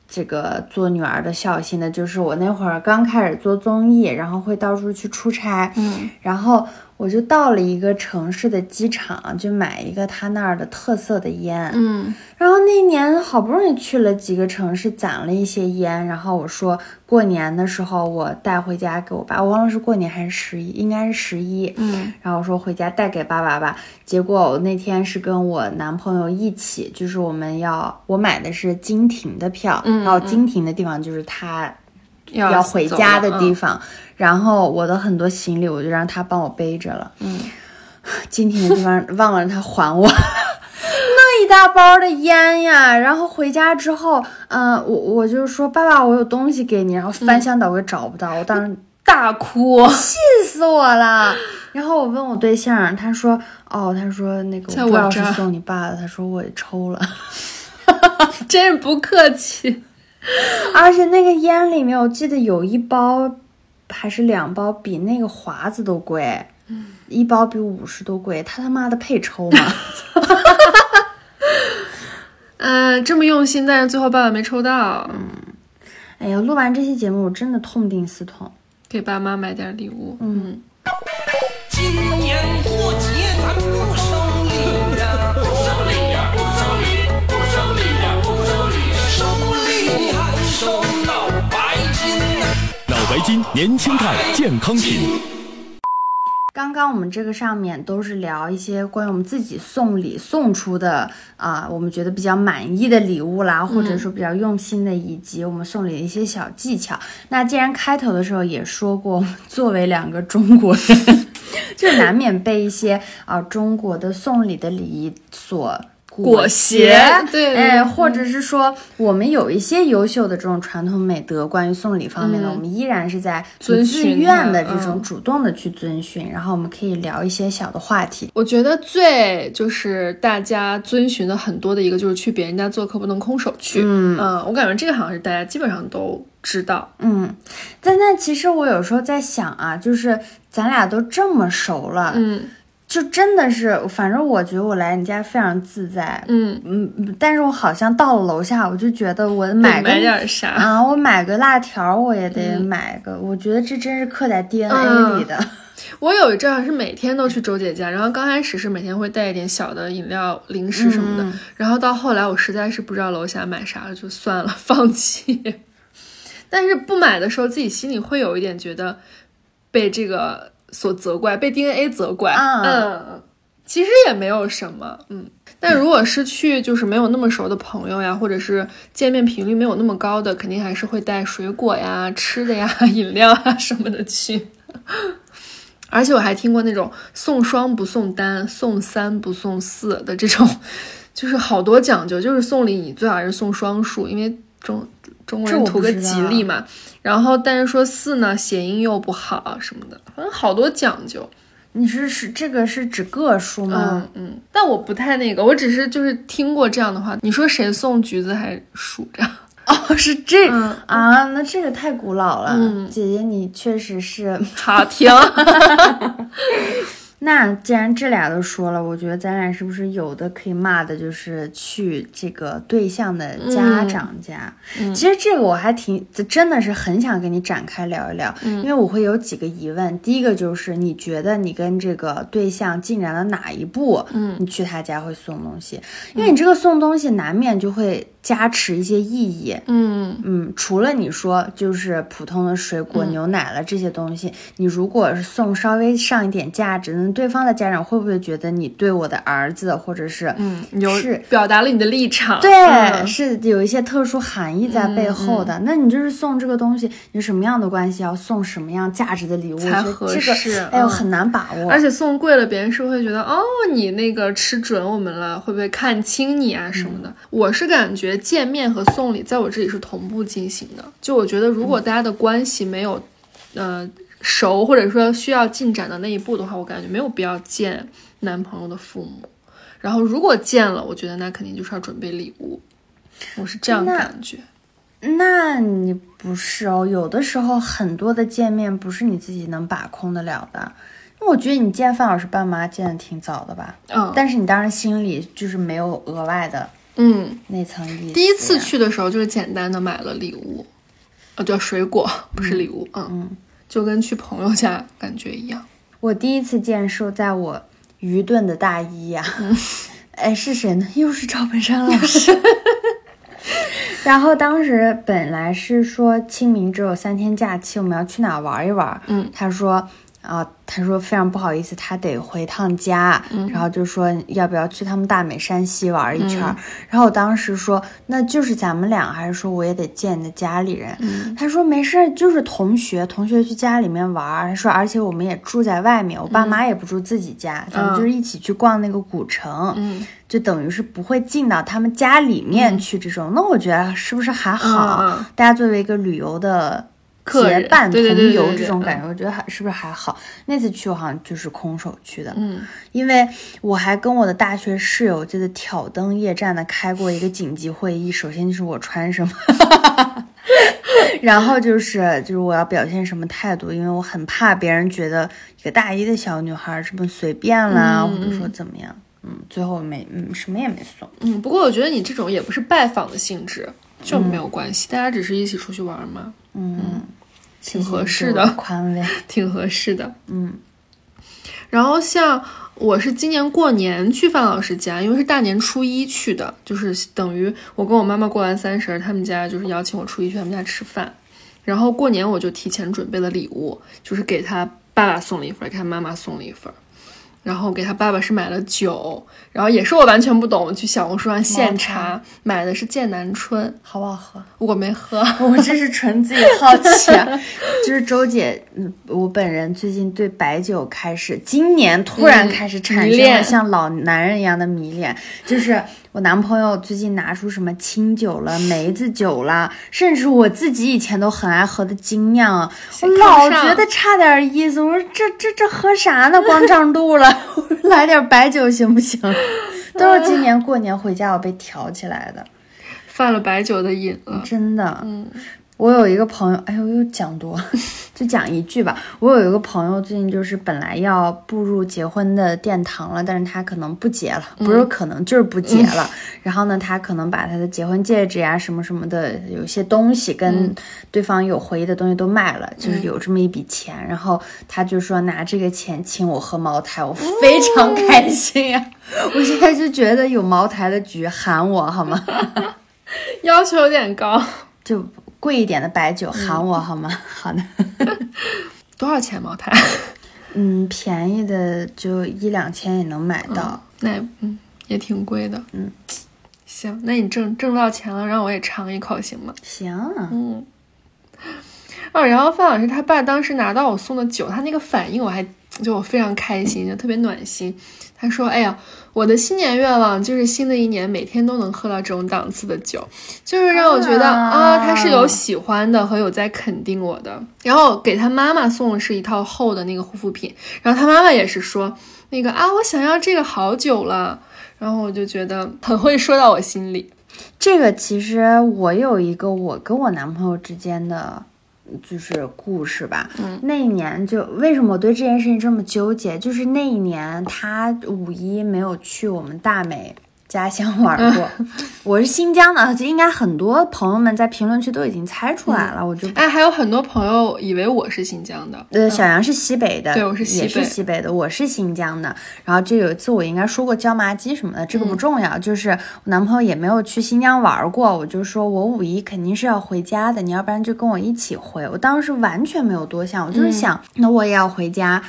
这个做女儿的孝心的，就是我那会儿刚开始做综艺，然后会到处去出差，嗯。然后我就到了一个城市的机场，就买一个他那儿的特色的烟，嗯。然后那年好不容易去了几个城市，攒了一些烟，然后我说过年的时候我带回家给我爸，我忘了是过年还是十一，应该是十一。嗯。然后我说回家带给爸爸吧，结果我那天是跟我男朋友一起，就是我们要我买的是金亭的票，嗯然后金亭的地方就是他要要回家的地方，方，然后我的很多行李我就让他帮我背着了，嗯，今天的地方忘了他还我。那一大包的烟呀，然后回家之后，嗯、我我就说爸爸，我有东西给你，然后翻箱倒柜找不到，我当时 大哭，气死我了。然后我问我对象，他说哦，他说那个我不知道我这儿是送你爸的，他说我也抽了，真是不客气。而且那个烟里面，我记得有一包还是两包比那个华子都贵，一包比五十都贵，他他妈的配抽吗？嗯，这么用心，但是最后爸爸没抽到，哎呀，录完这期节目，我真的痛定思痛。给爸妈买点礼物。嗯，今年过节咱不收收脑白金呐。脑白金年轻态健康品。刚刚我们这个上面都是聊一些关于我们自己送礼送出的啊、我们觉得比较满意的礼物啦，或者说比较用心的，以及我们送礼的一些小技巧。那既然开头的时候也说过，作为两个中国人，就难免被一些啊、中国的送礼的礼仪所。裹挟对对哎，或者是说，我们有一些优秀的这种传统美德，关于送礼方面的，我们依然是在遵自循愿的的这种嗯主动的去遵循，然后我们可以聊一些小的话题。我觉得最就是大家遵循的很多的一个就是去别人家做客不能空手去。嗯我感觉这个好像是大家基本上都知道。嗯，但但其实我有时候在想啊，就是咱俩都这么熟了，嗯就真的是，反正我觉得我来你家非常自在。嗯，嗯，嗯但是我好像到了楼下，我就觉得我买个买点啥？啊，我买个辣条，我也得嗯买个。我觉得这真是刻在 DNA 嗯里的。我有一阵儿是每天都去周姐家，然后刚开始是每天会带一点小的饮料、零食什么的，嗯然后到后来我实在是不知道楼下买啥了，就算了，放弃。但是不买的时候，自己心里会有一点觉得被这个所责怪，被 DNA 责怪。啊嗯，其实也没有什么，嗯。但如果是去就是没有那么熟的朋友呀，或者是见面频率没有那么高的，肯定还是会带水果呀、吃的呀、饮料啊 什么的去。而且我还听过那种送双不送单、送三不送四的这种，就是好多讲究。就是送礼你最好还是送双数，因为中中国这我人图个吉利嘛。然后但是说四呢，谐音又不好什么的，反正好多讲究。你是是这个是指个数吗嗯？嗯，但我不太那个，我只是就是听过这样的话。你说谁送橘子还数着？哦，是这、嗯啊，那这个太古老了。嗯姐姐，你确实是。好听。那既然这俩都说了，我觉得咱俩是不是有的可以骂的，就是去这个对象的家长家？其实这个我还挺真的是很想跟你展开聊一聊，因为我会有几个疑问。第一个就是你觉得你跟这个对象进展到哪一步，嗯，你去他家会送东西？因为你这个送东西难免就会加持一些意义，嗯嗯，除了你说就是普通的水果、牛奶了这些东西，你如果是送稍微上一点价值，那对方的家长会不会觉得你对我的儿子或者是嗯，你是是表达了你的立场。对、嗯是有一些特殊含义在背后的？那你就是送这个东西，你什么样的关系要送什么样价值的礼物，才合这个适哎呦嗯很难把握。而且送贵了，别人是会觉得哦，你那个吃准我们了，会不会看轻你啊什么的？我是感觉见面和送礼在我这里是同步进行的。就我觉得，如果大家的关系没有，呃，熟或者说需要进展的那一步的话，我感觉没有必要见男朋友的父母。然后如果见了，我觉得那肯定就是要准备礼物，我是这样那感觉。那你不是哦，有的时候很多的见面不是你自己能把控得了的。那我觉得你见范老师爸妈见的挺早的吧，嗯但是你当时心里就是没有额外的嗯，那层意思。第一次，去的时候就是简单的买了礼物，呃，叫水果，不是礼物，嗯嗯，就跟去朋友家感觉一样。我第一次见是在我愚钝的大一呀、嗯 哎，是谁呢？又是赵本山老师。然后当时本来是说清明只有三天假期，我们要去哪玩一玩。嗯，他说啊，他说非常不好意思，他得回趟家，嗯然后就说要不要去他们大美山西玩一圈儿。然后我当时说那就是咱们俩，还是说我也得见你的家里人？嗯他说没事儿，就是同学，同学去家里面玩儿。他说而且我们也住在外面，我爸妈也不住自己家，咱们就是一起去逛那个古城。嗯就等于是不会进到他们家里面去这种，那我觉得是不是还好？嗯嗯大家作为一个旅游的结伴同游这种感觉，我觉得还是不是还好？那次去我好像就是空手去的，嗯因为我还跟我的大学室友记得挑灯夜战的开过一个紧急会议，首先就是我穿什么。然后就是就是我要表现什么态度，因为我很怕别人觉得一个大一的小女孩这么随便啦，嗯或者说怎么样。嗯，最后没嗯什么也没送。嗯，不过我觉得你这种也不是拜访的性质，就没有关系，大家只是一起出去玩嘛，嗯，挺合适的宽慰。挺合适的。嗯然后像我是今年过年去范老师家，因为是大年初一去的，就是等于我跟我妈妈过完三十，他们家就是邀请我初一去他们家吃饭。然后过年我就提前准备了礼物，就是给他爸爸送了一份，给他妈妈送了一份。然后给他爸爸是买了酒，然后也是我完全不懂，去小红书上现查买的是剑南春，好不好喝？我没喝。我这是纯自己好奇，就是周姐，嗯，我本人最近对白酒开始，今年突然嗯开始产生了像老男人一样的迷恋，就是我男朋友最近拿出什么清酒了、梅子酒了，甚至我自己以前都很爱喝的精酿啊，我老觉得差点意思，我说这这这喝啥呢？光胀肚了，来点白酒行不行？都是今年过年回家我被挑起来的。犯了白酒的瘾了。真的，嗯，我有一个朋友，哎呦，又讲多，就讲一句吧。我有一个朋友，最近就是本来要步入结婚的殿堂了，但是他可能不结了，不是可能就是不结了。然后呢，他可能把他的结婚戒指呀、什么什么的，有一些东西跟对方有回忆的东西都卖了，就是有这么一笔钱。然后他就说拿这个钱请我喝茅台，我非常开心呀、我现在就觉得有茅台的局喊我好吗？要求有点高。就贵一点的白酒喊我好吗？好的。多少钱茅台？嗯，便宜的就一两千也能买到。那也嗯也挺贵的。嗯，行，那你挣挣到钱了，让我也尝一口行吗？行啊，嗯。哦，然后范老师他爸当时拿到我送的酒，他那个反应我还就我非常开心，就特别暖心。他说：“哎呀，我的新年愿望就是新的一年每天都能喝到这种档次的酒，就是让我觉得啊啊，他是有喜欢的和有在肯定我的。然后给他妈妈送的是一套厚的那个护肤品，然后他妈妈也是说那个啊，我想要这个好久了。然后我就觉得很会说到我心里。这个其实我有一个我跟我男朋友之间的。就是故事吧，嗯，那一年就为什么我对这件事情这么纠结？就是那一年他五一没有去我们大美家乡玩过，我是新疆的，应该很多朋友们在评论区都已经猜出来了，我就哎，还有很多朋友以为我是新疆的，呃，小杨是西北的，对我是西也是西北的，我是新疆的。然后就有一次我应该说过椒麻鸡什么的，这个不重要，就是我男朋友也没有去新疆玩过，我就说我五一肯定是要回家的，你要不然就跟我一起回。我当时完全没有多想，我就是想，那我也要回家。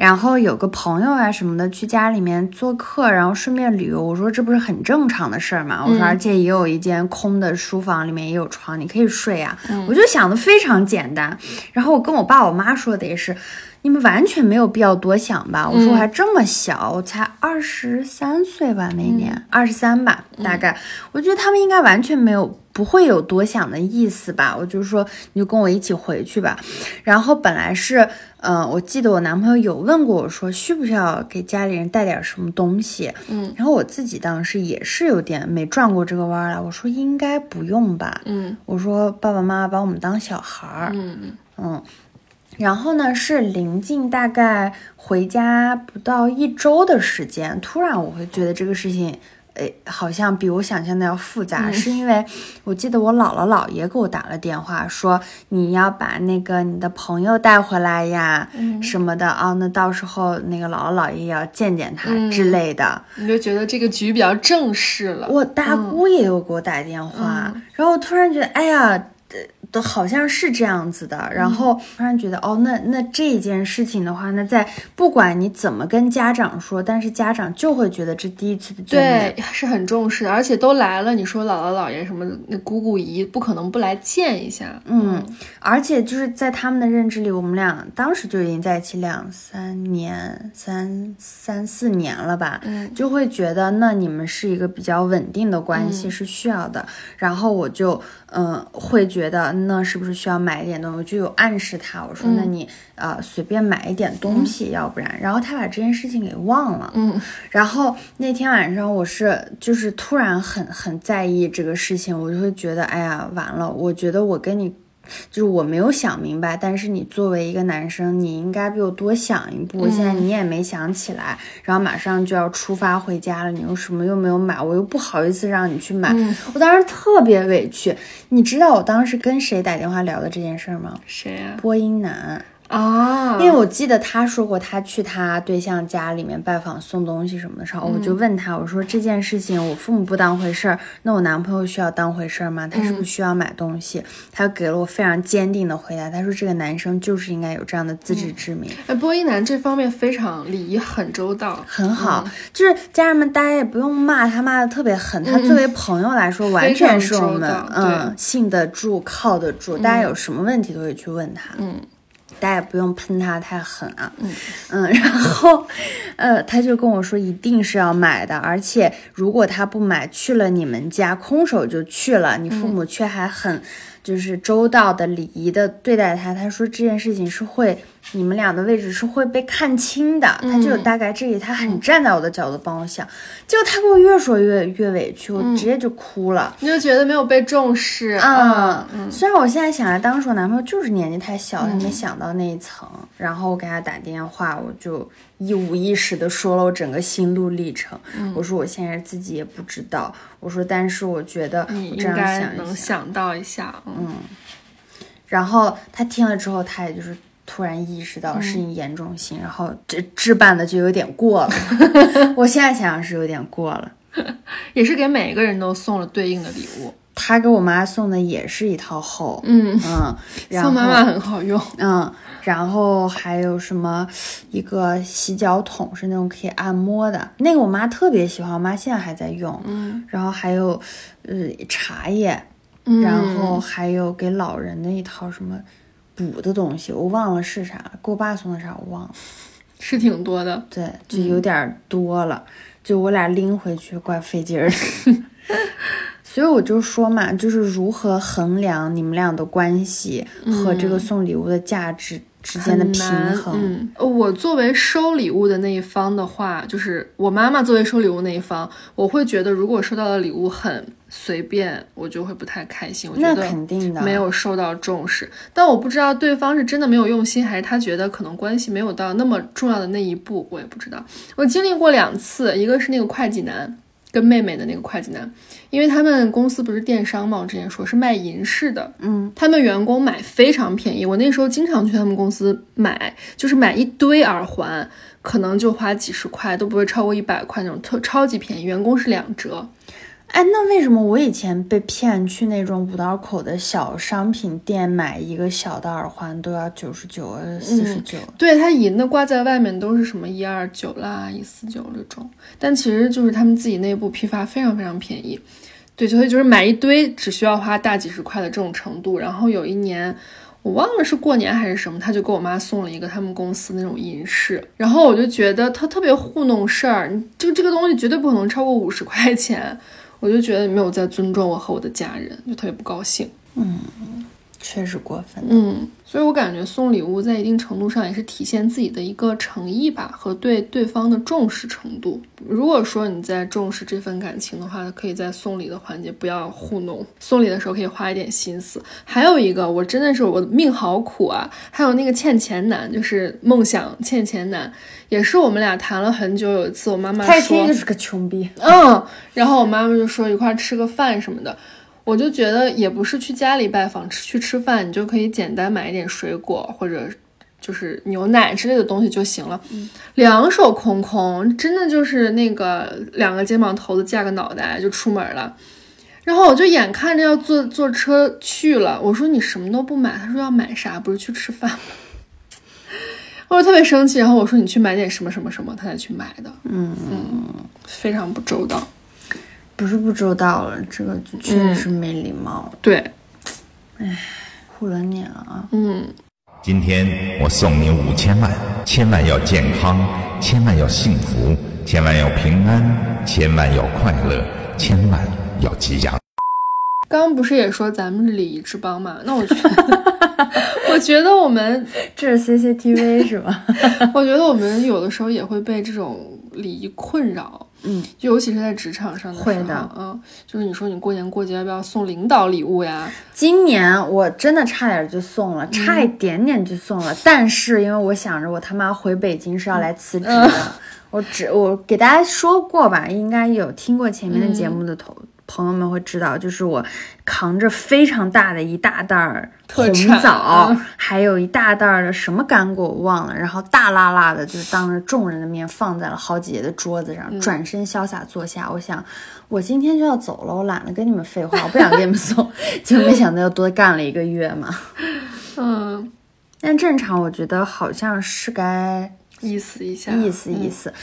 然后有个朋友啊什么的去家里面做客，然后顺便旅游。我说这不是很正常的事儿吗？我说而且也有一间空的书房，里面也有床，你可以睡啊。我就想的非常简单。然后我跟我爸我妈说的也是，你们完全没有必要多想吧。我说我还这么小，我才二十三岁吧，那年二十三吧，大概。我觉得他们应该完全没有。不会有多想的意思吧？我就说你就跟我一起回去吧。然后本来是，嗯、我记得我男朋友有问过我说，需不需要给家里人带点什么东西？嗯，然后我自己当时也是有点没转过这个弯儿来，我说应该不用吧。嗯我说爸爸妈妈把我们当小孩儿。嗯嗯嗯，然后呢，是临近大概回家不到一周的时间，突然我会觉得这个事情，诶，好像比我想象的要复杂，是因为我记得我姥姥姥爷给我打了电话，说你要把那个你的朋友带回来呀，什么的啊，那到时候那个姥姥姥爷也要见见他之类的。你就觉得这个局比较正式了。我大姑也有给我打电话，然后我突然觉得，哎呀，呃都好像是这样子的，然后突然觉得，哦，那那这件事情的话，那在不管你怎么跟家长说，但是家长就会觉得这第一次的见面对，是很重视的，而且都来了，你说姥姥姥爷什么那姑姑姨不可能不来见一下。嗯，而且就是在他们的认知里，我们俩当时就已经在一起两三年、三三四年了吧，嗯就会觉得那你们是一个比较稳定的关系是需要的。然后我就嗯会觉得那是不是需要买一点东西？我就有暗示他，我说、那你呃随便买一点东西，要不然，然后他把这件事情给忘了。嗯然后那天晚上我是就是突然很很在意这个事情，我就会觉得，哎呀，完了！我觉得我跟你，就是我没有想明白，但是你作为一个男生，你应该比我多想一步。现在你也没想起来，然后马上就要出发回家了，你又什么又没有买，我又不好意思让你去买，我当时特别委屈。你知道我当时跟谁打电话聊的这件事儿吗？谁呀、播音男。啊？因为我记得他说过，他去他对象家里面拜访送东西什么的时候，我就问他，我说这件事情我父母不当回事儿，那我男朋友需要当回事儿吗？他是不是需要买东西？他给了我非常坚定的回答，他说这个男生就是应该有这样的自知之明。哎，播音男这方面非常礼仪很周到，很好，就是家人们，大家也不用骂他骂的特别狠。他作为朋友来说，完全是我们嗯信得住、靠得住。大家有什么问题都可以去问他。嗯，大家也不用喷他太狠啊。嗯然后，呃，他就跟我说一定是要买的，而且如果他不买，去了你们家空手就去了，你父母却还很就是周到的、礼仪的对待他。他说这件事情是会你们俩的位置是会被看清的，他就有大概这里，他很站在我的角度帮我想，结果他给我越说越越委屈，我直接就哭了。你就觉得没有被重视啊嗯，虽然我现在想来，当时我男朋友就是年纪太小，他没想到那一层。然后我给他打电话，我就一五一十的说了我整个心路历程。我说我现在自己也不知道，我说但是我觉得你应我这样该能想到一下，嗯然后他听了之后，他也就是突然意识到事情严重性，然后这置办的就有点过了。我现在想想是有点过了。也是给每个人都送了对应的礼物。他给我妈送的也是一套厚，嗯，嗯，然后送妈妈很好用。嗯，然后还有什么一个洗脚桶是那种可以按摩的，那个我妈特别喜欢，我妈现在还在用。嗯，然后还有呃茶叶，嗯然后还有给老人的一套什么补的东西，我忘了是啥了，给我爸送的啥我忘了。是挺多的。对，就有点儿多了，就我俩拎回去怪费劲儿的。所以我就说嘛，就是如何衡量你们俩的关系和这个送礼物的价值之间的平衡。嗯，呃我作为收礼物的那一方的话，就是我妈妈作为收礼物那一方，我会觉得如果收到的礼物很随便，我就会不太开心。我觉那得肯定的，没有受到重视，但我不知道对方是真的没有用心，还是他觉得可能关系没有到那么重要的那一步，我也不知道。我经历过两次，一个是那个会计男跟妹妹的那个会计男，因为他们公司不是电商嘛，我之前说是卖银饰的，嗯，他们员工买非常便宜，我那时候经常去他们公司买，就是买一堆耳环，可能就花几十块，都不会超过一百块那种，特超级便宜，员工是两折。哎，那为什么我以前被骗去那种五道口的小商品店买一个小的耳环都要九十九、四十九？对，它银的挂在外面都是什么一二九啦、一四九这种，但其实就是他们自己内部批发非常非常便宜。对，所以就是买一堆只需要花大几十块的这种程度。然后有一年我忘了是过年还是什么，他就给我妈送了一个他们公司那种银饰，然后我就觉得他特别糊弄事儿，就这个东西绝对不可能超过五十块钱，我就觉得你没有在尊重我和我的家人，就特别不高兴。嗯确实过分。嗯，所以我感觉送礼物在一定程度上也是体现自己的一个诚意吧，和对对方的重视程度。如果说你在重视这份感情的话，可以在送礼的环节不要糊弄，送礼的时候可以花一点心思。还有一个，我真的是我命好苦啊！还有那个欠钱男，就是梦想欠钱男，也是我们俩谈了很久。有一次我妈妈说，听就是个穷逼。嗯，然后我妈妈就说一块儿吃个饭什么的，我就觉得也不是去家里拜访吃去吃饭，你就可以简单买一点水果或者就是牛奶之类的东西就行了。两手空空，真的就是那个两个肩膀头子架个脑袋就出门了。然后我就眼看着要坐坐车去了，我说你什么都不买，他说要买啥？不是去吃饭吗？我就特别生气，然后我说你去买点什么什么什么，他才去买的。嗯，非常不周到。不是不周到了，这个就确实是没礼貌，对，唬了你了啊！嗯，今天我送你五千万，千万要健康，千万要幸福，千万要平安，千万要快乐，千万要吉祥。刚刚不是也说咱们是礼仪之邦嘛？那我觉得，我觉得我们，这是 CCTV 是吧？我觉得我们有的时候也会被这种礼仪困扰。嗯，就尤其是在职场上的会的嗯，就是你说你过年过节要不要送领导礼物呀？今年我真的差点就送了，差一点点就送了，但是因为我想着我他妈回北京是要来辞职的，我只我给大家说过吧，应该有听过前面的节目的头。朋友们会知道，就是我扛着非常大的一大袋儿红枣，嗯还有一大袋儿的什么干果我忘了，然后大辣辣的，就是当着众人的面放在了好姐姐的桌子上，转身潇洒坐下。我想，我今天就要走了，我懒得跟你们废话，我不想给你们 送，就没想到又多干了一个月嘛。嗯，但正常，我觉得好像是该意思一下，意思意思。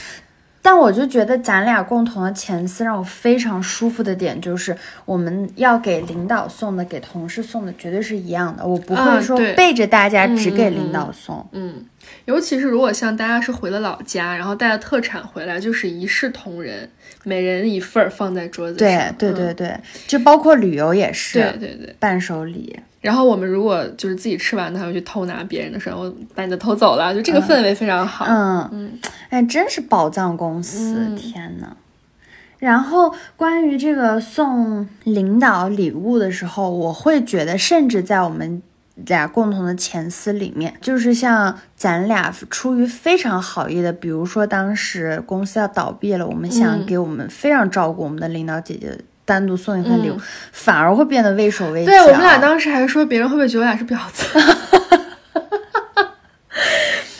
但我就觉得咱俩共同的前司让我非常舒服的点就是，我们要给领导送的，给同事送的绝对是一样的。我不会说背着大家只给领导送。嗯，尤其是如果像大家是回了老家，然后带了特产回来，就是一视同仁，每人一份儿放在桌子上。对对对对，就包括旅游也是，对对对。伴手礼。然后我们如果就是自己吃完的，还会去偷拿别人的时候，把你的偷走了，就这个氛围非常好。嗯嗯，哎，真是宝藏公司，嗯天呐！然后关于这个送领导礼物的时候，我会觉得，甚至在我们俩共同的前司里面，就是像咱俩出于非常好意的，比如说当时公司要倒闭了，我们想嗯给我们非常照顾我们的领导姐姐。单独送一份礼物，嗯反而会变得畏手畏脚。对我们俩当时还说，别人会不会觉得我俩是婊子？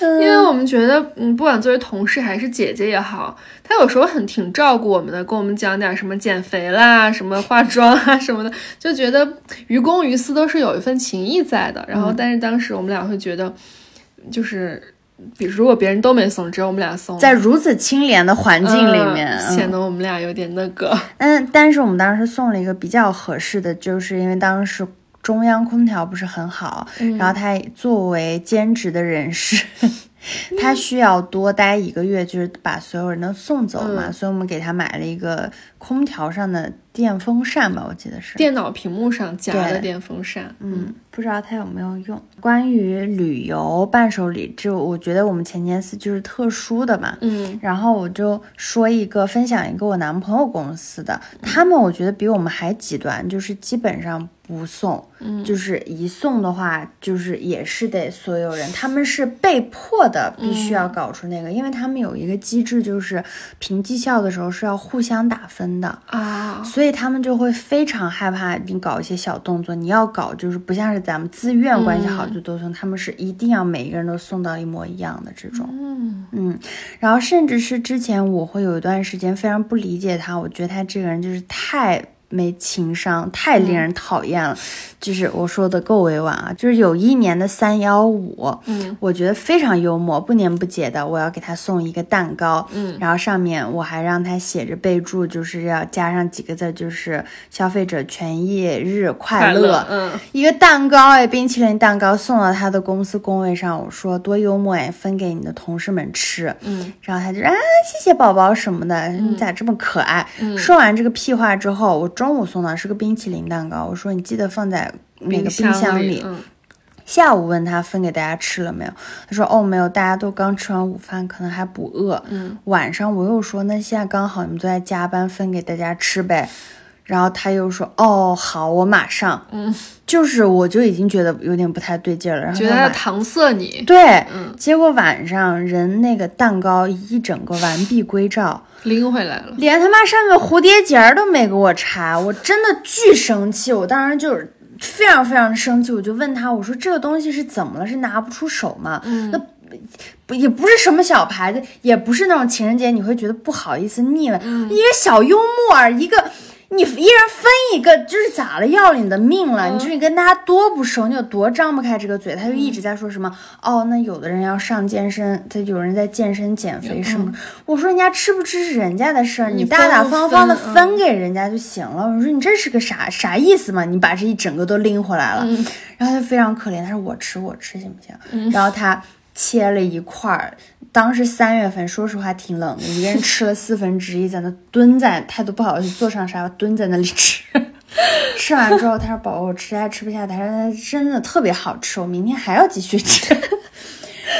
因为我们觉得，嗯，不管作为同事还是姐姐也好，她有时候很挺照顾我们的，跟我们讲点什么减肥啦、什么化妆啊什么的，就觉得于公于私都是有一份情谊在的。然后，但是当时我们俩会觉得，就是，比如如果别人都没送，只有我们俩送，在如此清廉的环境里面，嗯。显得我们俩有点那个。嗯，但是我们当时送了一个比较合适的，就是因为当时中央空调不是很好，然后他作为兼职的人士，他需要多待一个月，就是把所有人都送走嘛，嗯。所以我们给他买了一个空调上的电风扇吧，我记得是。电脑屏幕上夹的电风扇，嗯，不知道它有没有用。关于旅游伴手礼，这我觉得我们前前司就是特殊的嘛。嗯。然后我就说一个，分享一个我男朋友公司的，他们我觉得比我们还极端，就是基本上不送，嗯。就是一送的话，就是也是得所有人，他们是被迫的必须要搞出那个，因为他们有一个机制，就是评绩效的时候是要互相打分的。啊，所以他们就会非常害怕你搞一些小动作，你要搞就是不像是咱们自愿关系好就都送，他们是一定要每一个人都送到一模一样的这种。嗯嗯，然后甚至是之前我会有一段时间非常不理解他，我觉得他这个人就是太没情商，太令人讨厌了。就是我说的够委婉啊，就是有一年的三幺五，嗯，我觉得非常幽默，不年不节的，我要给他送一个蛋糕，嗯。然后上面我还让他写着备注，就是要加上几个字，就是消费者权益日快快乐，嗯。一个蛋糕哎，冰淇淋蛋糕送到他的公司工位上，我说多幽默哎，分给你的同事们吃。嗯。然后他就啊，谢谢宝宝什么的，你咋这么可爱？嗯。说完这个屁话之后，我中午送的是个冰淇淋蛋糕，我说你记得放在那个冰箱里。嗯下午问他分给大家吃了没有，他说哦没有，大家都刚吃完午饭，可能还不饿。嗯，晚上我又说那现在刚好你们都在加班，分给大家吃呗。然后他又说哦好，我马上。嗯，就是我就已经觉得有点不太对劲了，然后觉得他搪塞你，对，嗯结果晚上人那个蛋糕一整个完璧归赵，拎回来了。连他妈上面蝴蝶结儿都没给我拆，我真的巨生气，我当时就是非常非常生气，我就问他，我说这个东西是怎么了？是拿不出手吗？嗯那不也不是什么小牌子，也不是那种情人节你会觉得不好意思腻歪，嗯一个小幽默儿，一个。你一人分一个，就是咋了？要了你的命了！你说你跟大家多不熟，你有多张不开这个嘴？他就一直在说什么、哦，那有的人要上健身，他有人在健身减肥什么。我说人家吃不吃是人家的事儿，你你大大方方的分给人家就行了。我说你这是个啥啥意思嘛？你把这一整个都拎回来了，然后他就非常可怜，他说我吃我吃行不行？然后他切了一块儿。当时三月份，说实话挺冷的，一个人吃了四分之一，在那蹲在，他都不好意思坐上沙发，蹲在那里吃。吃完之后，他说：“宝宝，我实在吃不下。”他说：“真的特别好吃，我明天还要继续吃。”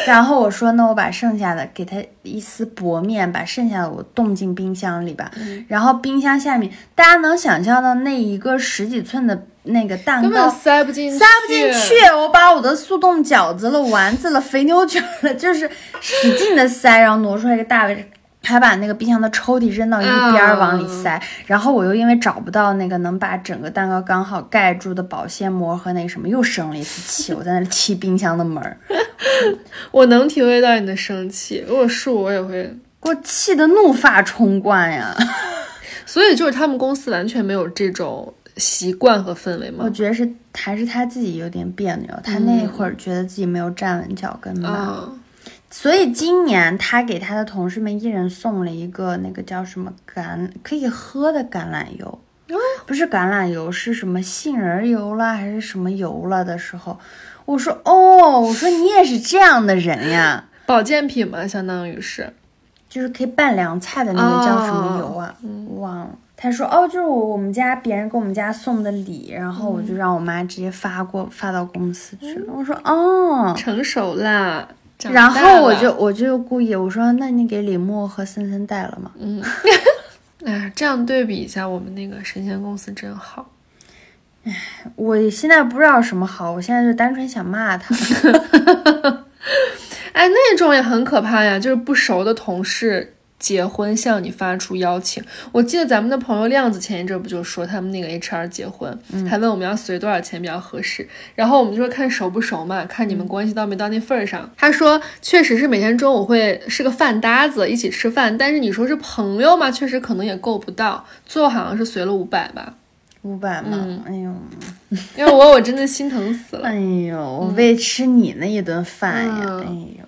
然后我说：“那我把剩下的给它一丝薄面，把剩下的我冻进冰箱里吧。然后冰箱下面，大家能想象到那一个十几寸的那个蛋根本糕塞不进去，塞不进去，我把我的速冻饺子了、丸子了、肥牛卷了，就是使劲的塞，然后挪出来一个大位置。还把那个冰箱的抽屉扔到一边儿往里塞，然后我又因为找不到那个能把整个蛋糕刚好盖住的保鲜膜和那个什么，又生了一次气。我在那里踢冰箱的门儿，我能体会到你的生气。如果是我，我也会。给我气得怒发冲冠呀！所以就是他们公司完全没有这种习惯和氛围吗？我觉得是还是他自己有点别扭，他那会儿觉得自己没有站稳脚跟吧。啊，所以今年他给他的同事们一人送了一个那个叫什么橄可以喝的橄榄油，不是橄榄油，是什么杏仁油啦还是什么油了的时候，我说哦，我说你也是这样的人呀，保健品嘛，相当于是。就是可以拌凉菜的那个叫什么油啊，我忘了。他说哦，就是我我们家别人给我们家送的礼，然后我就让我妈直接发过发到公司去了。我说哦，成熟啦。长然后我就我就故意我说，那你给李默和森森带了吗？嗯 哎，这样对比一下，我们那个神仙公司真好。哎我现在不知道什么好，我现在就单纯想骂他。哎，那种也很可怕呀，就是不熟的同事结婚向你发出邀请。我记得咱们的朋友亮子前一阵不就说他们那个 HR 结婚，还问我们要随多少钱比较合适，然后我们就说看熟不熟嘛，看你们关系到没到那份儿上。他说确实是每天中午会是个饭搭子一起吃饭，但是你说是朋友嘛，确实可能也够不到，最后好像是随了五百吧。五百嘛，哎呦，因为我我真的心疼死了。哎呦，我为吃你那一顿饭呀，嗯。哎呦，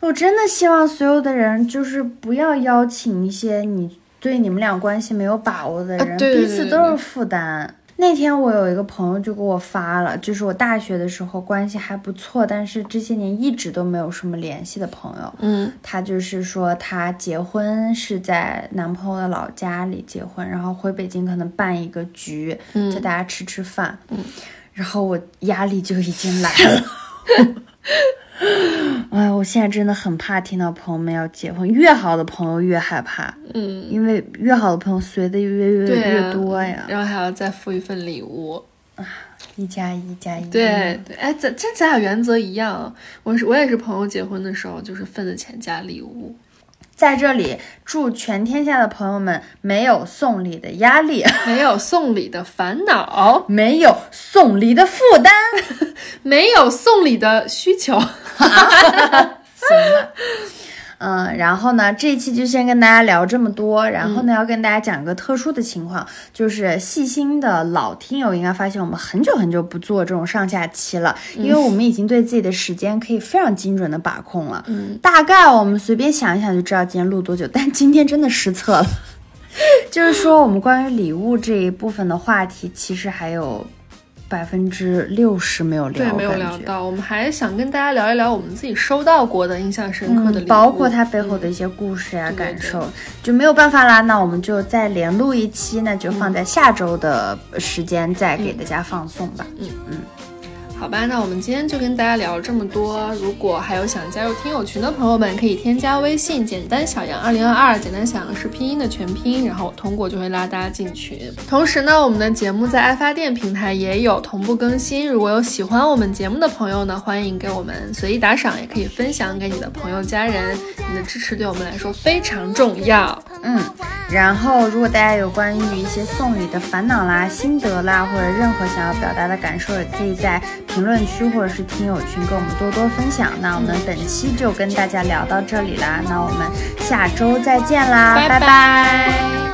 我真的希望所有的人就是不要邀请一些你对你们俩关系没有把握的人，啊对对彼此都是负担。那天我有一个朋友就给我发了，就是我大学的时候关系还不错，但是这些年一直都没有什么联系的朋友。嗯，她就是说她结婚是在男朋友的老家里结婚，然后回北京可能办一个局，嗯叫大家吃吃饭。嗯，然后我压力就已经来了。哎，我现在真的很怕听到朋友们要结婚，越好的朋友越害怕，嗯，因为越好的朋友随的越越越多呀。然后还要再付一份礼物。一加一加一，对对，哎，咱这咱俩原则一样。我是我也是朋友结婚的时候，就是份子钱加礼物。在这里祝全天下的朋友们没有送礼的压力，没有送礼的烦恼，没有送礼的负担。没有送礼的需求。行了。嗯，然后呢，这一期就先跟大家聊这么多。然后呢，要跟大家讲个特殊的情况，就是细心的老听友应该发现，我们很久很久不做这种上下期了，因为我们已经对自己的时间可以非常精准的把控了。嗯，大概我们随便想一想就知道今天录多久，但今天真的失策了。就是说，我们关于礼物这一部分的话题，其实还有百分之六十没有聊，对，没有聊到。我们还想跟大家聊一聊我们自己收到过的印象深刻的包括它背后的一些故事呀、对对对感受，就没有办法啦。那我们就再连录一期，那就放在下周的时间再给大家放送吧。好吧，那我们今天就跟大家聊这么多。如果还有想加入听友群的朋友们，可以添加微信“简单小杨二零二二”，简单小杨是拼音的全拼，然后通过就会拉大家进群。同时呢，我们的节目在爱发电平台也有同步更新。如果有喜欢我们节目的朋友呢，欢迎给我们随意打赏，也可以分享给你的朋友家人。你的支持对我们来说非常重要。嗯，然后如果大家有关于一些送礼的烦恼啦、心得啦，或者任何想要表达的感受，也可以在评论区或者是听友群跟我们多多分享。那我们本期就跟大家聊到这里啦，那我们下周再见啦，拜拜拜